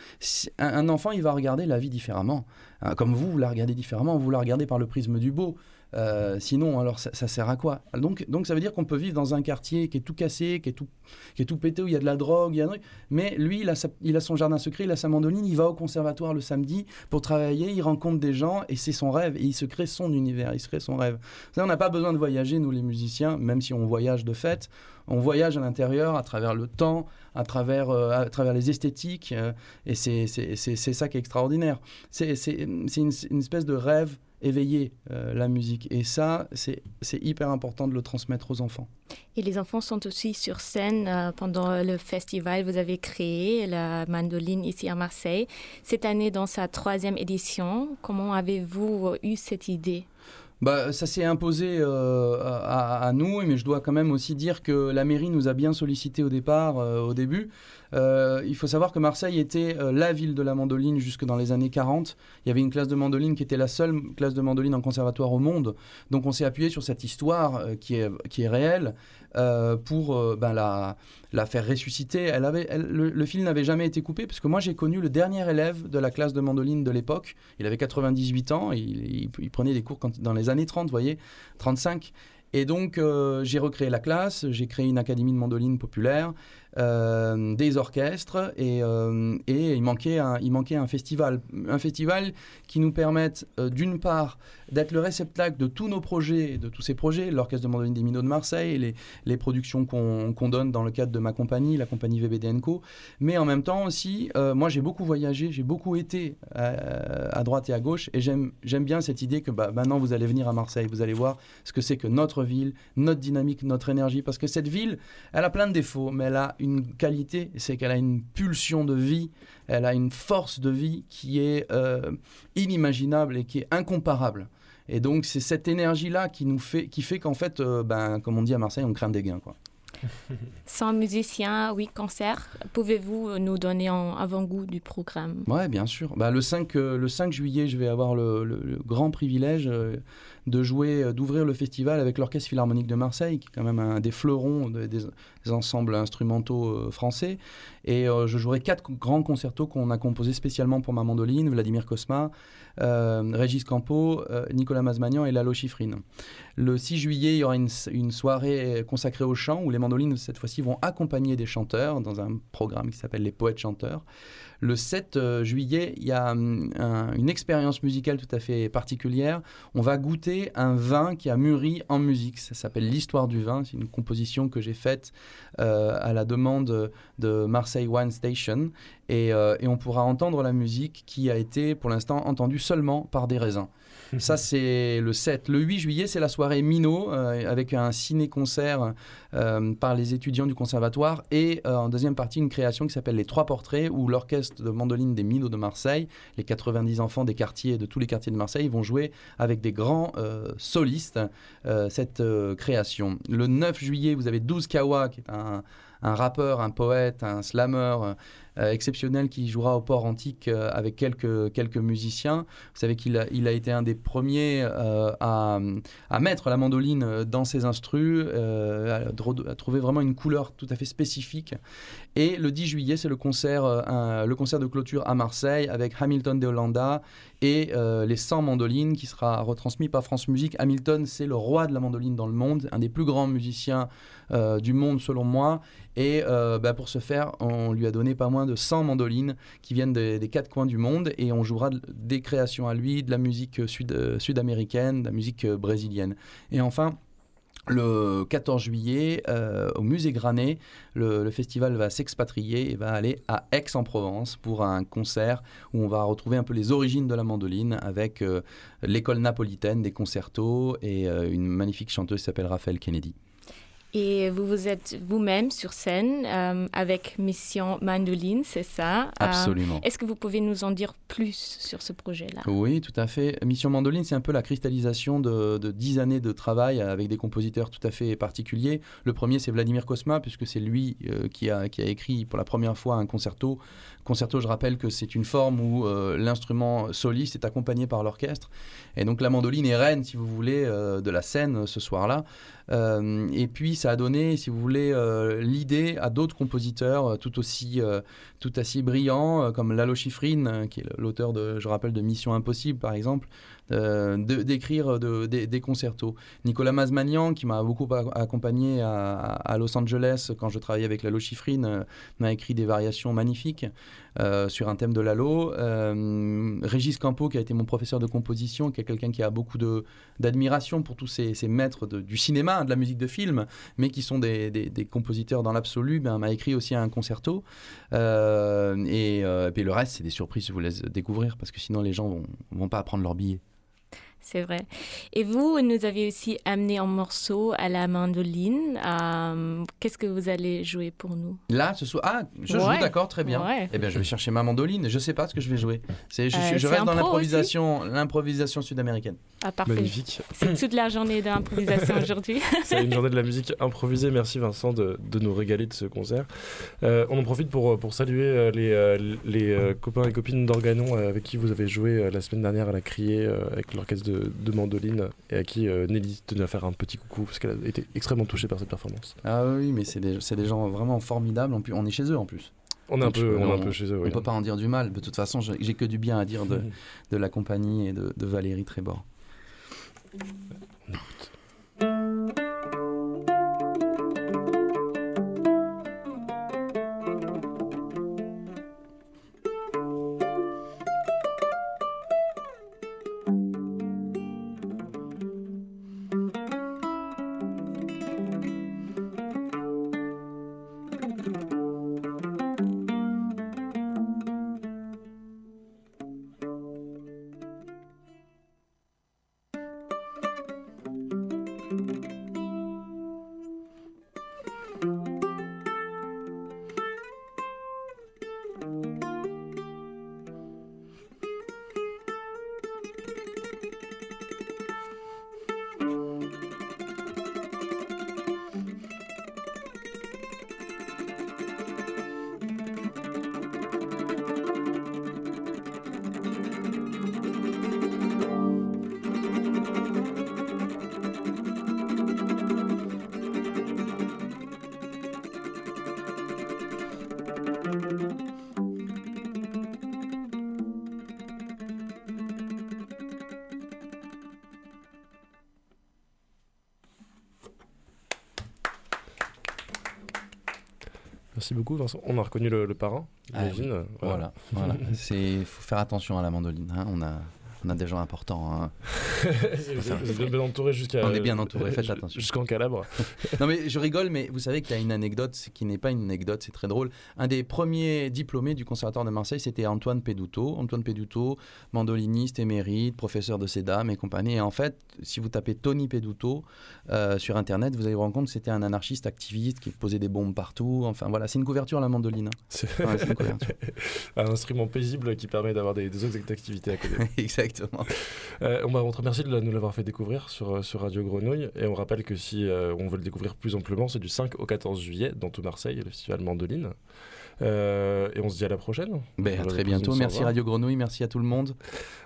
un enfant, il va regarder la vie différemment. Hein, comme vous, vous la regardez différemment, vous la regardez par le prisme du beau. Euh, sinon, alors ça, ça sert à quoi? Donc, donc ça veut dire qu'on peut vivre dans un quartier qui est tout cassé, qui est tout, qui est tout pété, où il y a de la drogue, il y a un truc. mais lui, il a, sa- il a son jardin secret, il a sa mandoline, il va au conservatoire le samedi pour travailler, il rencontre des gens et c'est son rêve et il se crée son univers, il se crée son rêve. Savez, on n'a pas besoin de voyager, nous les musiciens, même si on voyage de fait, on voyage à l'intérieur à travers le temps, à travers, euh, à travers les esthétiques euh, et c'est ça qui est extraordinaire. C'est une espèce de rêve éveillé, euh, la musique. Et ça, c'est c'est hyper important de le transmettre aux enfants. Et les enfants sont aussi sur scène euh, pendant le festival. Vous avez créé la mandoline ici à Marseille. Cette année, dans sa troisième édition, comment avez-vous eu cette idée? Bah, ça s'est imposé euh, à, à nous, mais je dois quand même aussi dire que la mairie nous a bien sollicité au départ, euh, au début. Euh, il faut savoir que Marseille était euh, la ville de la mandoline jusque dans les années 40. Il y avait une classe de mandoline qui était la seule classe de mandoline en conservatoire au monde. Donc on s'est appuyé sur cette histoire euh, qui, est, qui est réelle pour ben, la, la faire ressusciter. Elle avait, le, le fil n'avait jamais été coupé parce que moi j'ai connu le dernier élève de la classe de mandoline de l'époque. Il avait 98 ans, il, prenait des cours dans les années 30, vous voyez, 35. Et donc, j'ai recréé la classe, j'ai créé une académie de mandoline populaire, euh, des orchestres, et, euh, et il, manquait un, il manquait un festival. Un festival qui nous permette, euh, d'une part, d'être le réceptacle de tous nos projets, de tous ces projets, l'Orchestre de mandoline des Minots de Marseille, les, les productions qu'on qu'on donne dans le cadre de ma compagnie, la compagnie VBDNCO, mais en même temps aussi, moi j'ai beaucoup voyagé, j'ai beaucoup été à droite et à gauche, et j'aime bien cette idée que bah, maintenant vous allez venir à Marseille, vous allez voir ce que c'est que notre ville, notre dynamique, notre énergie, parce que cette ville, elle a plein de défauts, mais elle a une qualité, c'est qu'elle a une pulsion de vie, elle a une force de vie qui est euh, inimaginable et qui est incomparable. Et donc c'est cette énergie-là qui nous fait, qui fait qu'en fait, euh, ben, comme on dit à Marseille, on craint des gains. Quoi. Sans musicien, oui, concert. Pouvez-vous nous donner un avant-goût du programme? Ouais, bien sûr. Bah, le, 5, euh, le 5 juillet, je vais avoir le, le- le grand privilège euh, de jouer, euh, d'ouvrir le festival avec l'Orchestre Philharmonique de Marseille, qui est quand même un des fleurons de- des, ensembles instrumentaux euh, français. Et euh, je jouerai quatre grands concertos qu'on a composés spécialement pour ma mandoline, Vladimir Kosma, euh, Régis Campo, Nicolas Mazmagnan et Lalo Schifrin. Le 6 juillet, il y aura une soirée consacrée au chant, où les mandolines, cette fois-ci, vont accompagner des chanteurs dans un programme qui s'appelle Les Poètes Chanteurs. Le 7 euh, juillet, il y a hum, un- une expérience musicale tout à fait particulière. On va goûter un vin qui a mûri en musique. Ça s'appelle l'histoire du vin. C'est une composition que j'ai faite euh, à la demande de Marseille Wine Station. Euh, et on pourra entendre la musique qui a été pour l'instant entendue seulement par des raisins. Ça, c'est le 7. Le 8 juillet, c'est la soirée Minot, euh, avec un ciné-concert euh, par les étudiants du conservatoire. Et euh, en deuxième partie, une création qui s'appelle Les Trois Portraits, où l'orchestre de mandoline des Minots de Marseille, les 90 enfants des quartiers, de tous les quartiers de Marseille, vont jouer avec des grands solistes cette création. Le 9 juillet, vous avez 12 Kawa, qui est un, un rappeur, un poète, un slammer exceptionnel qui jouera au port antique euh, avec quelques, quelques musiciens. Vous savez qu'il a, il a été un des premiers euh, à, à mettre la mandoline euh, dans ses instrus, euh, à, trouver vraiment une couleur tout à fait spécifique. Et le 10 juillet, c'est le concert, euh, un- le concert de clôture à Marseille avec Hamilton de Hollanda et euh, les 100 mandolines qui sera retransmis par France Musique. Hamilton, c'est le roi de la mandoline dans le monde, un des plus grands musiciens euh, du monde selon moi. Et euh, bah, pour ce faire, on lui a donné pas moins de 100 mandolines qui viennent des, quatre coins du monde et on jouera de- des créations à lui, de la musique euh, sud-américaine, de la musique brésilienne. Et enfin, le 14 juillet, au musée Granet, le, festival va s'expatrier et va aller à Aix-en-Provence pour un concert où on va retrouver un peu les origines de la mandoline avec l'école napolitaine des concertos et une magnifique chanteuse qui s'appelle Raphaël Kennedy. Et vous vous êtes vous-même sur scène euh, avec Mission Mandoline, c'est ça Euh, Absolument. Est-ce que vous pouvez nous en dire plus sur ce projet-là? Oui, tout à fait. Mission Mandoline, c'est un peu la cristallisation de, 10 années de travail avec des compositeurs tout à fait particuliers. Le premier, c'est Vladimir Kosma, puisque c'est lui euh, qui, a, qui a écrit pour la première fois un concerto. Concerto, je rappelle que c'est une forme où euh, l'instrument soliste est accompagné par l'orchestre. Et donc la mandoline est reine, si vous voulez, euh, de la scène ce soir-là. Euh, et puis ça a donné, si vous voulez, l'idée à d'autres compositeurs tout aussi, tout aussi brillants, comme Lalo Schifrin, euh, qui est l'auteur de, je rappelle, de Mission Impossible, par exemple, euh, d'écrire de, des- concertos. Nicolas Mazmanian, qui m'a beaucoup accompagné à, Los Angeles quand je travaillais avec Lalo Schifrin, euh, m'a écrit des variations magnifiques euh, sur un thème de Lalo. Euh, Régis Campo, qui a été mon professeur de composition, qui est quelqu'un qui a beaucoup d'admiration pour tous ces, maîtres du cinéma, de la musique de film, mais qui sont des, compositeurs dans l'absolu, ben, m'a écrit aussi un concerto. Euh, et, euh, puis le reste, c'est des surprises, je vous laisse découvrir, parce que sinon les gens vont, vont pas prendre leur billet. C'est vrai. Et vous, nous avez aussi amené un morceau à la mandoline. Euh, Qu'est-ce que vous allez jouer pour nous? Là, ce soir, ah, je Ouais. joue, d'accord, très bien. Ouais. Eh bien, je vais chercher ma mandoline. Je sais pas ce que je vais jouer. C'est, je, Euh, je reste dans impro l'improvisation, l'improvisation sud-américaine. Ah, parfait. Magnifique. C'est toute la journée d'improvisation aujourd'hui. C'est une journée de la musique improvisée. Merci Vincent de, de nous régaler de ce concert. Euh, on en profite pour, pour saluer euh, les, euh, les euh, copains et copines d'Organon euh, avec qui vous avez joué euh, la semaine dernière à la Criée euh, avec l'orchestre de, de mandoline et à qui euh, Nelly tenait à faire un petit coucou parce qu'elle a été extrêmement touchée par cette performance. Ah oui, mais c'est des, des gens vraiment formidables. En plus, on est chez eux en plus. On est un peu, on est un on- peu chez eux. On oui. peut pas en dire du mal. De toute façon, j'ai que du bien à dire de, de la compagnie et de, de Valérie Trébor. Merci beaucoup Vincent. On a reconnu le, le parrain, Ah Voilà, voilà. C'est faut faire attention à la mandoline. hein. On a, on a des gens importants. hein. vous êtes- vous êtes bien entouré jusqu'à. On est bien entouré, faites attention. Jusqu'en Calabre. Non mais je rigole, mais vous savez qu'il y a une anecdote qui n'est pas une anecdote, c'est très drôle. Un des premiers diplômés du Conservatoire de Marseille, c'était Antoine Péduto. Antoine Péduto, mandoliniste émérite, professeur de Cédam et compagnie. Et en fait, si vous tapez Tony Péduto euh, sur Internet, vous allez vous rendre compte que c'était un anarchiste activiste qui posait des bombes partout. Enfin voilà, c'est une couverture la mandoline. hein. C'est Ouais, un instrument paisible qui permet d'avoir des, des autres activités à côté. Euh, on va on te remercie de nous l'avoir fait découvrir sur, euh, sur Radio Grenouille. Et on rappelle que si euh, on veut le découvrir plus amplement, c'est du 5 au 14 juillet dans tout Marseille, le festival Mandoline. Euh, et on se dit à la prochaine. Ben, à très bientôt. Merci. Radio Grenouille, merci à tout le monde.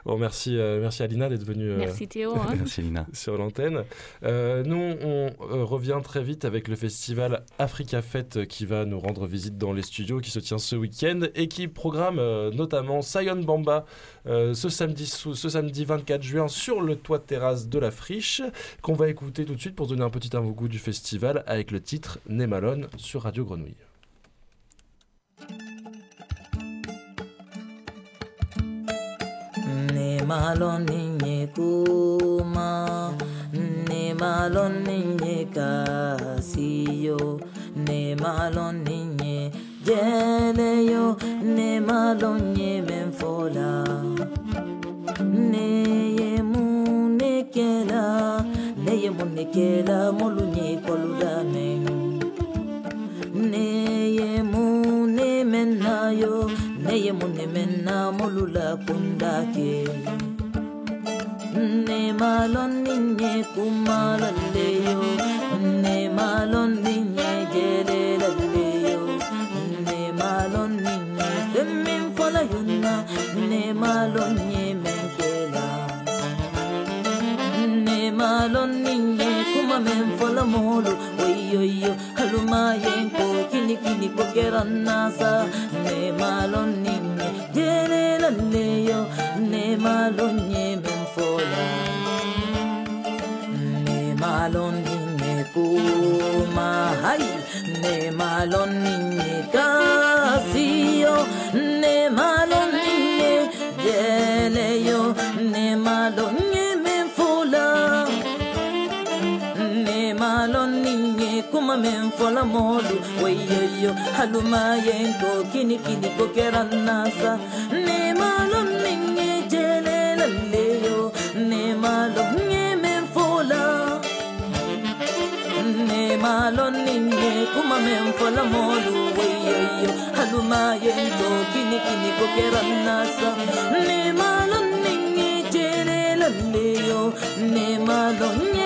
Bon, merci, euh, merci à Lina d'être venue euh, Merci Théo. hein. Merci Lina. sur l'antenne. Euh, nous, on euh, revient très vite avec le festival Africa Fête qui va nous rendre visite dans les studios qui se tient ce week-end et qui programme euh, notamment Sion Bamba euh, ce, samedi, sou- ce samedi 24 juin sur le toit de terrasse de la Friche qu'on va écouter tout de suite pour se donner un petit avant-goût du festival avec le titre Nemalone sur Radio Grenouille. Ne malo ni nye kuma ne malon ninye kasiyo ne malon ninye jeleyo ne malon ye menfola ne ye munekela ne ye munekela molunye koludamen ne ye mena yo ne ye mun ne mena ne malon ni ne kumala ne malon ni ne jere la ne malon ni ne temin fola ne malon ni men ne malon ni kuma men fola molu oyoyo haluma yenko kini kini ko kerannasa ne malon ninye jelelaleyo ne malon nye men fola. Ne malon ninye kuma. Hai. Ne malon ninye kasiyo ne malon ninye jeleyo ne malon nye kuma men fola molu weyoyo haluma yenko kini kini kokera nasa. Ne malum ninge jele lalleyo ne malum nge men fola. Ne malum ninge kuma men fola molu weyoyo haluma yenko kini kini kokera nasa. Ne malum ninge jele lalleyo ne malum nge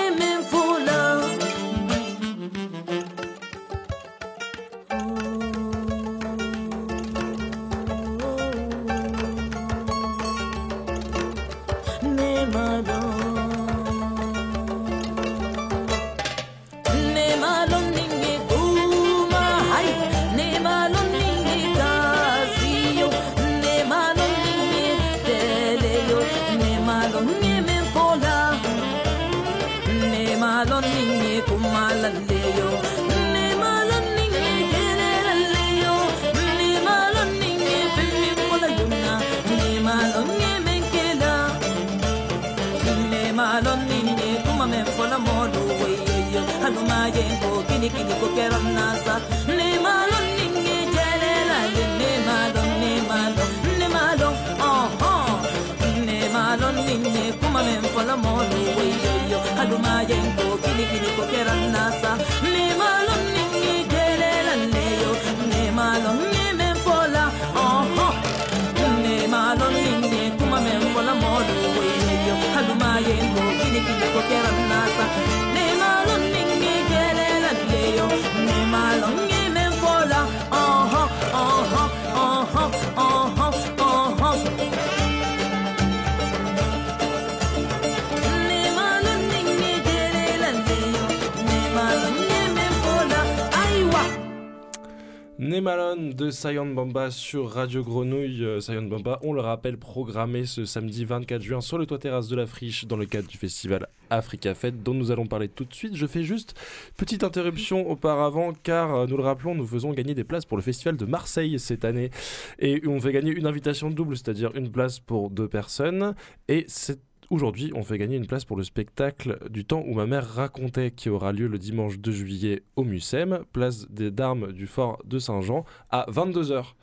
Sayan Bamba sur Radio Grenouille. Euh, Sayan Bamba, on le rappelle, programmé ce samedi 24 juin sur le toit terrasse de la Friche dans le cadre du festival Africa Fête dont nous allons parler tout de suite. Je fais juste petite interruption auparavant car euh, nous le rappelons, nous faisons gagner des places pour le festival de Marseille cette année et on fait gagner une invitation double, c'est-à-dire une place pour deux personnes et c'est Aujourd'hui, on fait gagner une place pour le spectacle du temps où ma mère racontait qui aura lieu le dimanche 2 juillet au Mucem, place des d'armes du fort de Saint-Jean à 22h.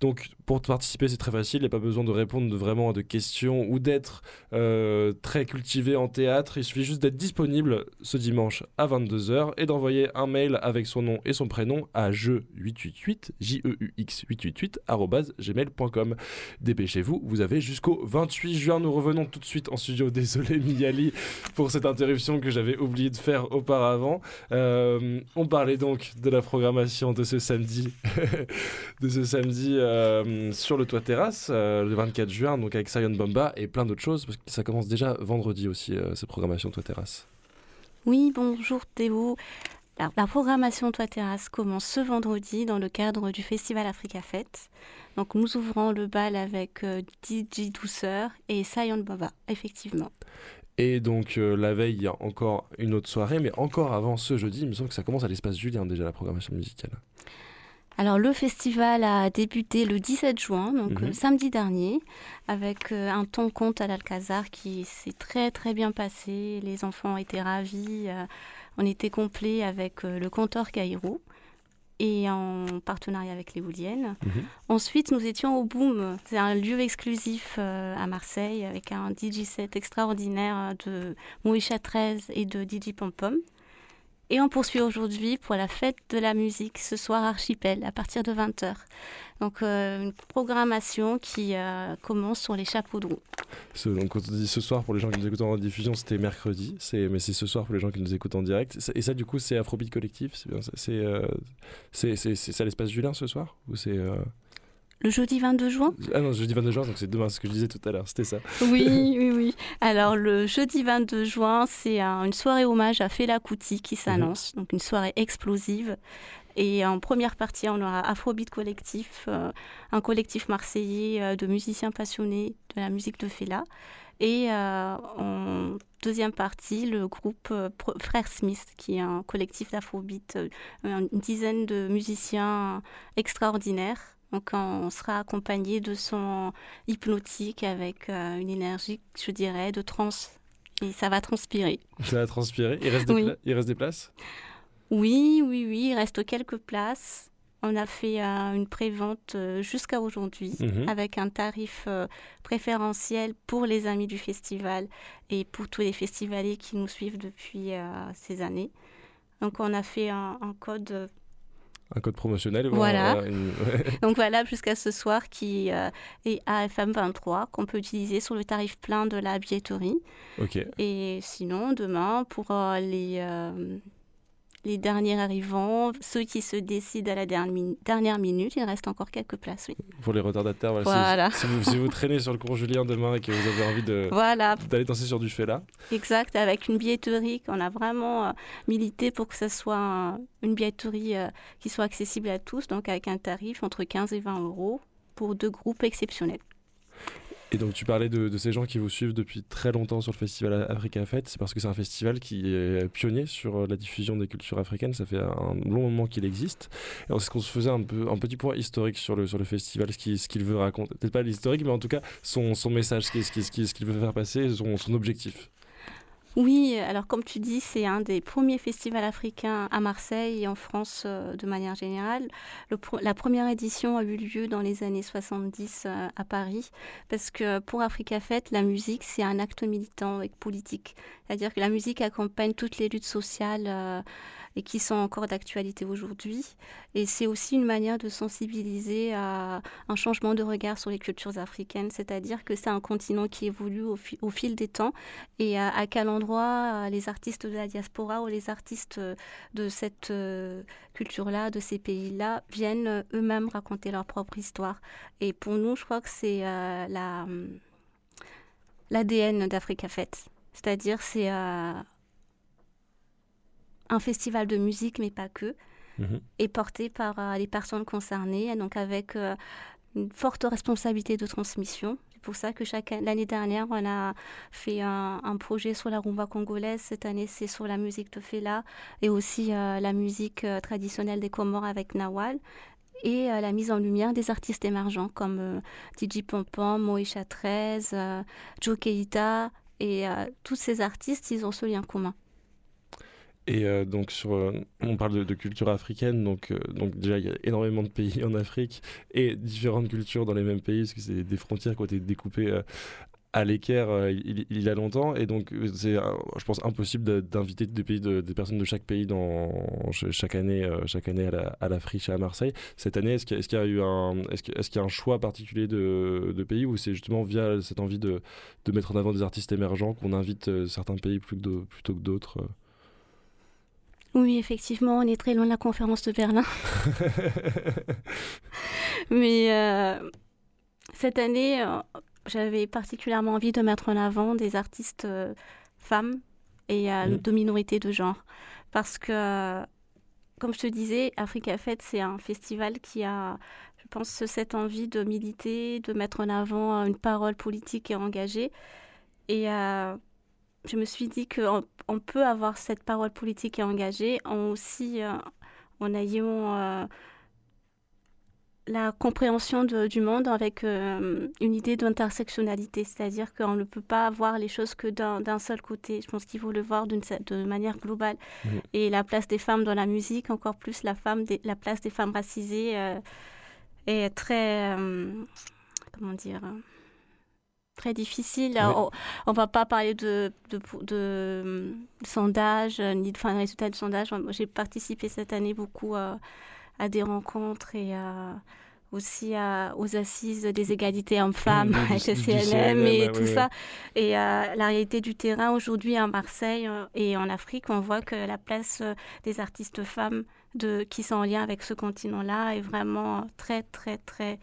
Donc pour participer, c'est très facile, il n'y a pas besoin de répondre vraiment à de questions ou d'être euh, très cultivé en théâtre. Il suffit juste d'être disponible ce dimanche à 22h et d'envoyer un mail avec son nom et son prénom à jeux888 j e u x 888 arobase gmail.com. Dépêchez-vous, vous avez jusqu'au 28 juin. Nous revenons tout de suite en Désolé Miyali pour cette interruption que j'avais oublié de faire auparavant. Euh, on parlait donc de la programmation de ce samedi, de ce samedi euh, sur le toit terrasse, euh, le 24 juin, donc avec Sion Bomba et plein d'autres choses, parce que ça commence déjà vendredi aussi, cette programmation toit terrasse. Oui, bonjour Théo. La programmation Toit Terrasse commence ce vendredi dans le cadre du Festival Africa Fête. Donc nous ouvrons le bal avec euh, DJ Douceur et Sayon Baba, effectivement. Et donc euh, la veille, il y a encore une autre soirée, mais encore avant ce jeudi, il me semble que ça commence à l'espace Julien déjà la programmation musicale. Alors le festival a débuté le 17 juin, donc Mhm. euh, samedi dernier, avec euh, un ton conte à l'Alcazar qui s'est très très bien passé. Les enfants étaient ravis. on était complet avec le conteur Cairo et en partenariat avec les Bouliennes. Mhm. Ensuite, nous étions au Boom. C'est un lieu exclusif euh, à Marseille avec un DJ set extraordinaire de Moïcha 13 et de DJ Pom Pom. Et on poursuit aujourd'hui pour la fête de la musique ce soir Archipel à partir de 20h. Donc euh, une programmation qui euh, commence sur les chapeaux de roue. Ce- donc quand on dit ce soir pour les gens qui nous écoutent en diffusion, c'était mercredi, c'est mais c'est ce soir pour les gens qui nous écoutent en direct. Et ça du coup c'est Afrobeat Collectif, c'est bien ça. C'est euh, c'est ça l'espace Julien ce soir ou c'est Le jeudi 22 juin ah non jeudi 22 juin donc c'est demain ce que je disais tout à l'heure c'était ça. Oui, oui, oui. Alors le jeudi 22 juin, c'est un- une soirée hommage à Fela Kuti qui s'annonce. Donc une soirée explosive. Et en première partie, on aura Afrobeat Collectif, euh, un collectif marseillais euh, de musiciens passionnés de la musique de Fela. Et euh, en deuxième partie, le groupe euh, Frères Smith, qui est un collectif d'Afrobeat, une dizaine de musiciens extraordinaires. Donc on sera accompagné de son hypnotique avec une énergie, je dirais, de trance. Et ça va transpirer. Ça a transpiré. Il reste des, Oui. pla- il reste des places? Oui, oui, oui, il reste quelques places. On a fait euh, une prévente euh, jusqu'à aujourd'hui Mhm. avec un tarif euh, préférentiel pour les amis du festival et pour tous les festivaliers qui nous suivent depuis euh, ces années. Donc on a fait un, un code Un code promotionnel. Voilà. une- donc valable jusqu'à ce soir qui est AFM 23 qu'on peut utiliser sur le tarif plein de la billetterie. ok. Et sinon, demain, pour les, les derniers arrivants, ceux qui se décident à la dernière, mi- dernière minute, il reste encore quelques places, oui. Pour les retardataires. Voilà. Si- vous, si vous traînez sur le cours Julien demain et que vous avez envie de Voilà, d'aller danser sur du là exact, avec une billetterie qu'on a vraiment euh, milité pour que ce soit un- une billetterie euh, qui soit accessible à tous, donc avec un tarif entre 15 et 20 euros pour deux groupes exceptionnels. Et donc tu parlais de, de ces gens qui vous suivent depuis très longtemps sur le festival Africa Fête, c'est parce que c'est un festival qui est pionnier sur la diffusion des cultures africaines, ça fait un long moment qu'il existe. Alors c'est qu'on se faisait un, peu, un petit point historique sur le, sur le festival, ce qu'il veut raconter, peut-être pas l'historique, mais en tout cas son, son message, ce qu'il veut faire passer, son, son objectif. Oui, alors comme tu dis, c'est un des premiers festivals africains à Marseille et en France euh, de manière générale. La première édition a eu lieu dans les années 70 euh, à Paris, parce que pour Africa Fête, la musique, c'est un acte militant et politique. C'est-à-dire que la musique accompagne toutes les luttes sociales euh, et qui sont encore d'actualité aujourd'hui. Et c'est aussi une manière de sensibiliser à un changement de regard sur les cultures africaines, c'est-à-dire que c'est un continent qui évolue au, fi- au fil des temps et à, quel endroit euh, les artistes de la diaspora ou les artistes euh, de cette euh, culture-là, de ces pays-là, viennent eux-mêmes raconter leur propre histoire. Et pour nous, je crois que c'est euh, la, hum, l'ADN d'Africa Fête. C'est-à-dire, c'est un festival de musique, mais pas que, Mhm. et porté par euh, les personnes concernées, et donc avec euh, une forte responsabilité de transmission. C'est pour ça que chaque l'année dernière, on a fait un, un projet sur la rumba congolaise. Cette année, c'est sur la musique de Fela et aussi euh, la musique euh, traditionnelle des Comores avec Nawal et euh, la mise en lumière des artistes émergents comme DJ Pompom, Moïcha 13, euh, Joe Keita. Et tous ces artistes, ils ont ce lien commun. Et euh, donc, sur, euh, on parle de, culture africaine, donc, euh, donc déjà, il y a énormément de pays en Afrique et différentes cultures dans les mêmes pays, parce que c'est des frontières qui ont été découpées à l'équerre il, y a longtemps. Et donc, c'est, je pense, impossible d'inviter des, pays de- des personnes de chaque pays dans, ch- chaque année, chaque année à la, friche à Marseille. Cette année, est-ce qu'il y a, qu'il eu un, est-ce que- est-ce qu'il y a un choix particulier de, pays ou c'est justement via cette envie de, de mettre en avant des artistes émergents qu'on invite certains pays plutôt que d'autres Oui, effectivement, on est très loin de la conférence de Berlin. Mais euh, cette année, euh, j'avais particulièrement envie de mettre en avant des artistes euh, femmes et Mhm. de minorités de genre. Parce que, comme je te disais, Africa Fête, c'est un festival qui a, je pense, cette envie de militer, de mettre en avant une parole politique et engagée. Et je me suis dit qu'on on peut avoir cette parole politique et engagée en aussi euh, en ayant euh, la compréhension de- du monde avec euh, une idée d'intersectionnalité, c'est-à-dire qu'on ne peut pas voir les choses que d'un seul côté. Je pense qu'il faut le voir de manière globale. Et la place des femmes dans la musique, encore plus la, femme des- la place des femmes racisées, euh, est très, euh, comment dire, euh, très difficile. Oui. On, on va pas parler de, de, de, sondage, euh, ni de enfin, résultats de sondage. J'ai participé cette année beaucoup à des rencontres et aussi à- aux assises des égalités hommes-femmes du- avec le CNM et ouais, tout ouais, ça. Et euh, la réalité du terrain aujourd'hui à Marseille euh, et en Afrique, on voit que la place euh, des artistes femmes de, qui sont en lien avec ce continent-là est vraiment très, très, très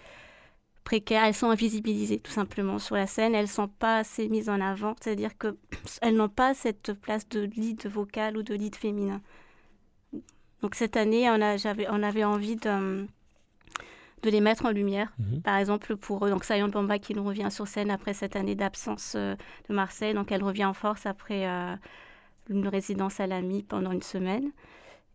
précaire. Elles sont invisibilisées tout simplement sur la scène. Elles ne sont pas assez mises en avant. C'est-à-dire qu'elles n'ont pas cette place de lead vocal ou de lead féminin. Donc cette année, on, a, j'avais, on avait envie de, de les mettre en lumière. Mhm. Par exemple, pour donc Sayon Bamba qui nous revient sur scène après cette année d'absence euh, de Marseille. Donc elle revient en force après euh, une résidence à l'AMI pendant une semaine.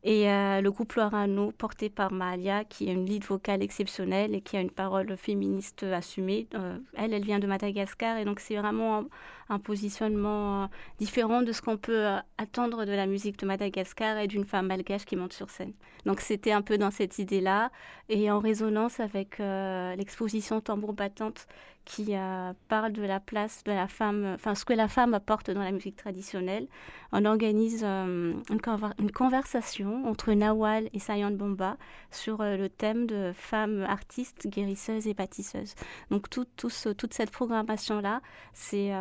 Et euh, le groupe Loirano, porté par Malia, qui est une lead vocale exceptionnelle et qui a une parole féministe assumée. Euh, elle, elle vient de Madagascar et donc c'est vraiment un, positionnement euh, différent de ce qu'on peut attendre de la musique de Madagascar et d'une femme malgache qui monte sur scène. Donc c'était un peu dans cette idée-là et en résonance avec l'exposition Tambour battante qui euh, parle de la place de la femme, enfin ce que la femme apporte dans la musique traditionnelle. On organise euh, une, conver- une conversation entre Nawal et Sayan Bomba sur euh, le thème de femmes artistes, guérisseuses et bâtisseuses. Donc tout, tout ce- toute cette programmation-là, c'est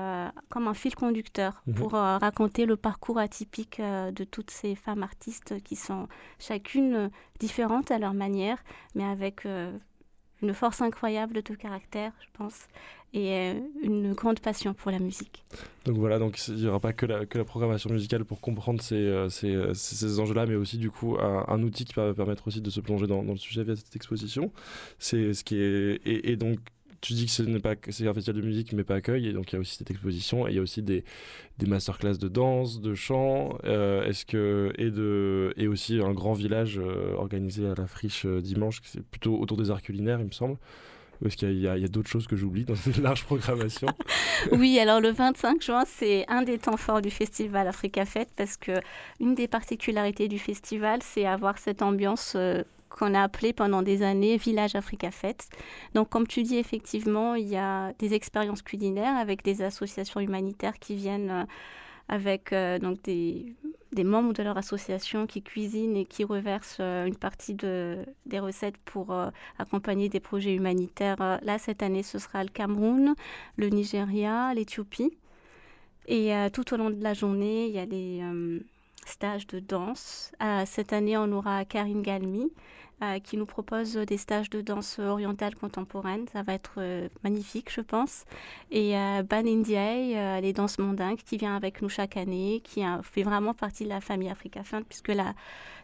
comme un fil conducteur Mhm. pour raconter le parcours atypique de toutes ces femmes artistes qui sont chacune différentes à leur manière, mais avec une force incroyable de caractère, je pense, et euh, une grande passion pour la musique. Donc voilà, donc il n'y aura pas que la, que la programmation musicale pour comprendre ces, euh, euh, ces- ces enjeux-là, mais aussi du coup un, outil qui va permettre aussi de se plonger dans, le sujet via cette exposition. C'est ce qui est et donc tu dis que ce n'est pas c'est un festival de musique, mais pas accueil, et donc il y a aussi cette exposition et il y a aussi des, des masterclass de danse, de chant, euh, est-ce que et de et aussi un grand village euh, organisé à la friche euh, dimanche, c'est plutôt autour des arts culinaires, il me semble. Est-ce qu'il y a d'autres choses que j'oublie dans cette large programmation? Oui, alors le 25 juin, c'est un des temps forts du festival Africa Fête parce que une des particularités du festival, c'est avoir cette ambiance euh, qu'on a appelée pendant des années Village Africa Fête. Donc, comme tu dis, effectivement, il y a des expériences culinaires avec des associations humanitaires qui viennent euh, avec euh, donc des, membres de leur association qui cuisinent et qui reversent euh, une partie de, des recettes pour accompagner des projets humanitaires. Là, cette année, ce sera le Cameroun, le Nigeria, l'Éthiopie. Et tout au long de la journée, il y a des stages de danse. Euh, cette année, on aura Karine Galmi euh, qui nous propose des stages de danse orientale contemporaine. Ça va être euh, magnifique, je pense. Et euh, Ban Indiaye, euh, les danses mondingues, qui vient avec nous chaque année, qui fait vraiment partie de la famille Africa Fund, puisque la,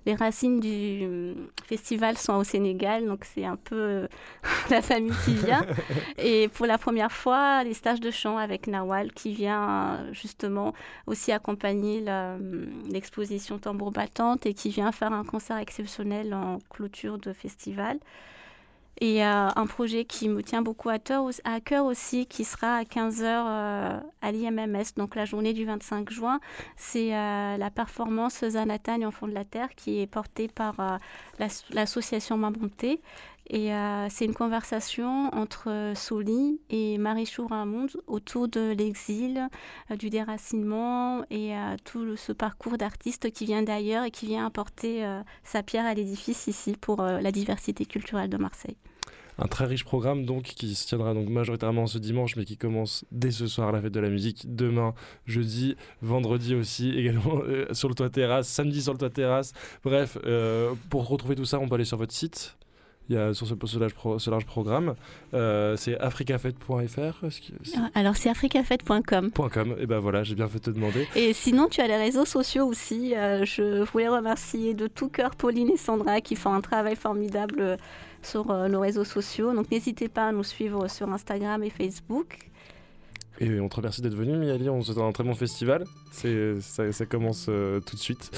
les racines du euh, festival sont au Sénégal, donc c'est un peu la famille qui vient. Et pour la première fois, les stages de chant avec Nawal qui vient justement aussi accompagner euh, l'exposition Tambour Battante et qui vient faire un concert exceptionnel en clôture de festival. Et euh, un projet qui me tient beaucoup à cœur, aussi, qui sera à 15h euh, à l'IMMS, donc la journée du 25 juin, c'est euh, la performance Zanatagne Enfant de la Terre qui est portée par l'as- l'association Ma Bonté. Et euh, c'est une conversation entre Soli et Marie-Chou Ramond autour de l'exil, euh, du déracinement et euh, tout ce parcours d'artiste qui vient d'ailleurs et qui vient apporter euh, sa pierre à l'édifice ici pour euh, la diversité culturelle de Marseille. Un très riche programme donc qui se tiendra donc majoritairement ce dimanche mais qui commence dès ce soir la fête de la musique, demain, jeudi, vendredi aussi également euh, sur le toit terrasse, samedi sur le toit terrasse. Bref, euh, pour retrouver tout ça, on peut aller sur votre site. Il y a sur ce, ce large, pro- ce large programme, Euh, c'est africafête.fr. c'est- Alors c'est africafête.com. .com. Et ben voilà, j'ai bien fait de te demander. Et sinon, tu as les réseaux sociaux aussi. Euh, je voulais remercier de tout cœur Pauline et Sandra qui font un travail formidable euh, sur euh, nos réseaux sociaux. Donc n'hésitez pas à nous suivre sur Instagram et Facebook. Et on te remercie d'être venu, Miali. On se souhaite un très bon festival. Ça, ça commence euh, tout de suite.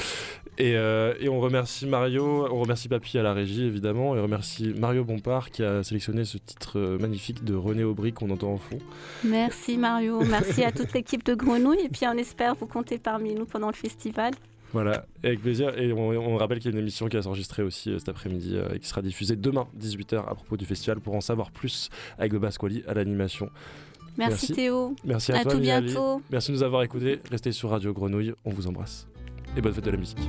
Et, euh, et on remercie Mario, on remercie Papy à la régie évidemment, et on remercie Mario Bompard qui a sélectionné ce titre euh, magnifique de René Aubry qu'on entend en fond. Merci Mario, merci à toute l'équipe de Grenouille et puis on espère vous compter parmi nous pendant le festival. Voilà, avec plaisir. Et on, on rappelle qu'il y a une émission qui va s'enregistrer aussi euh, cet après-midi et qui sera diffusée demain 18h à propos du festival pour en savoir plus avec le Basquali à l'animation. Merci, Merci. Théo. Merci à, À toi, tout bientôt. Merci de nous avoir écoutés. Restez sur Radio Grenouille. On vous embrasse. Et bonne fête de la musique.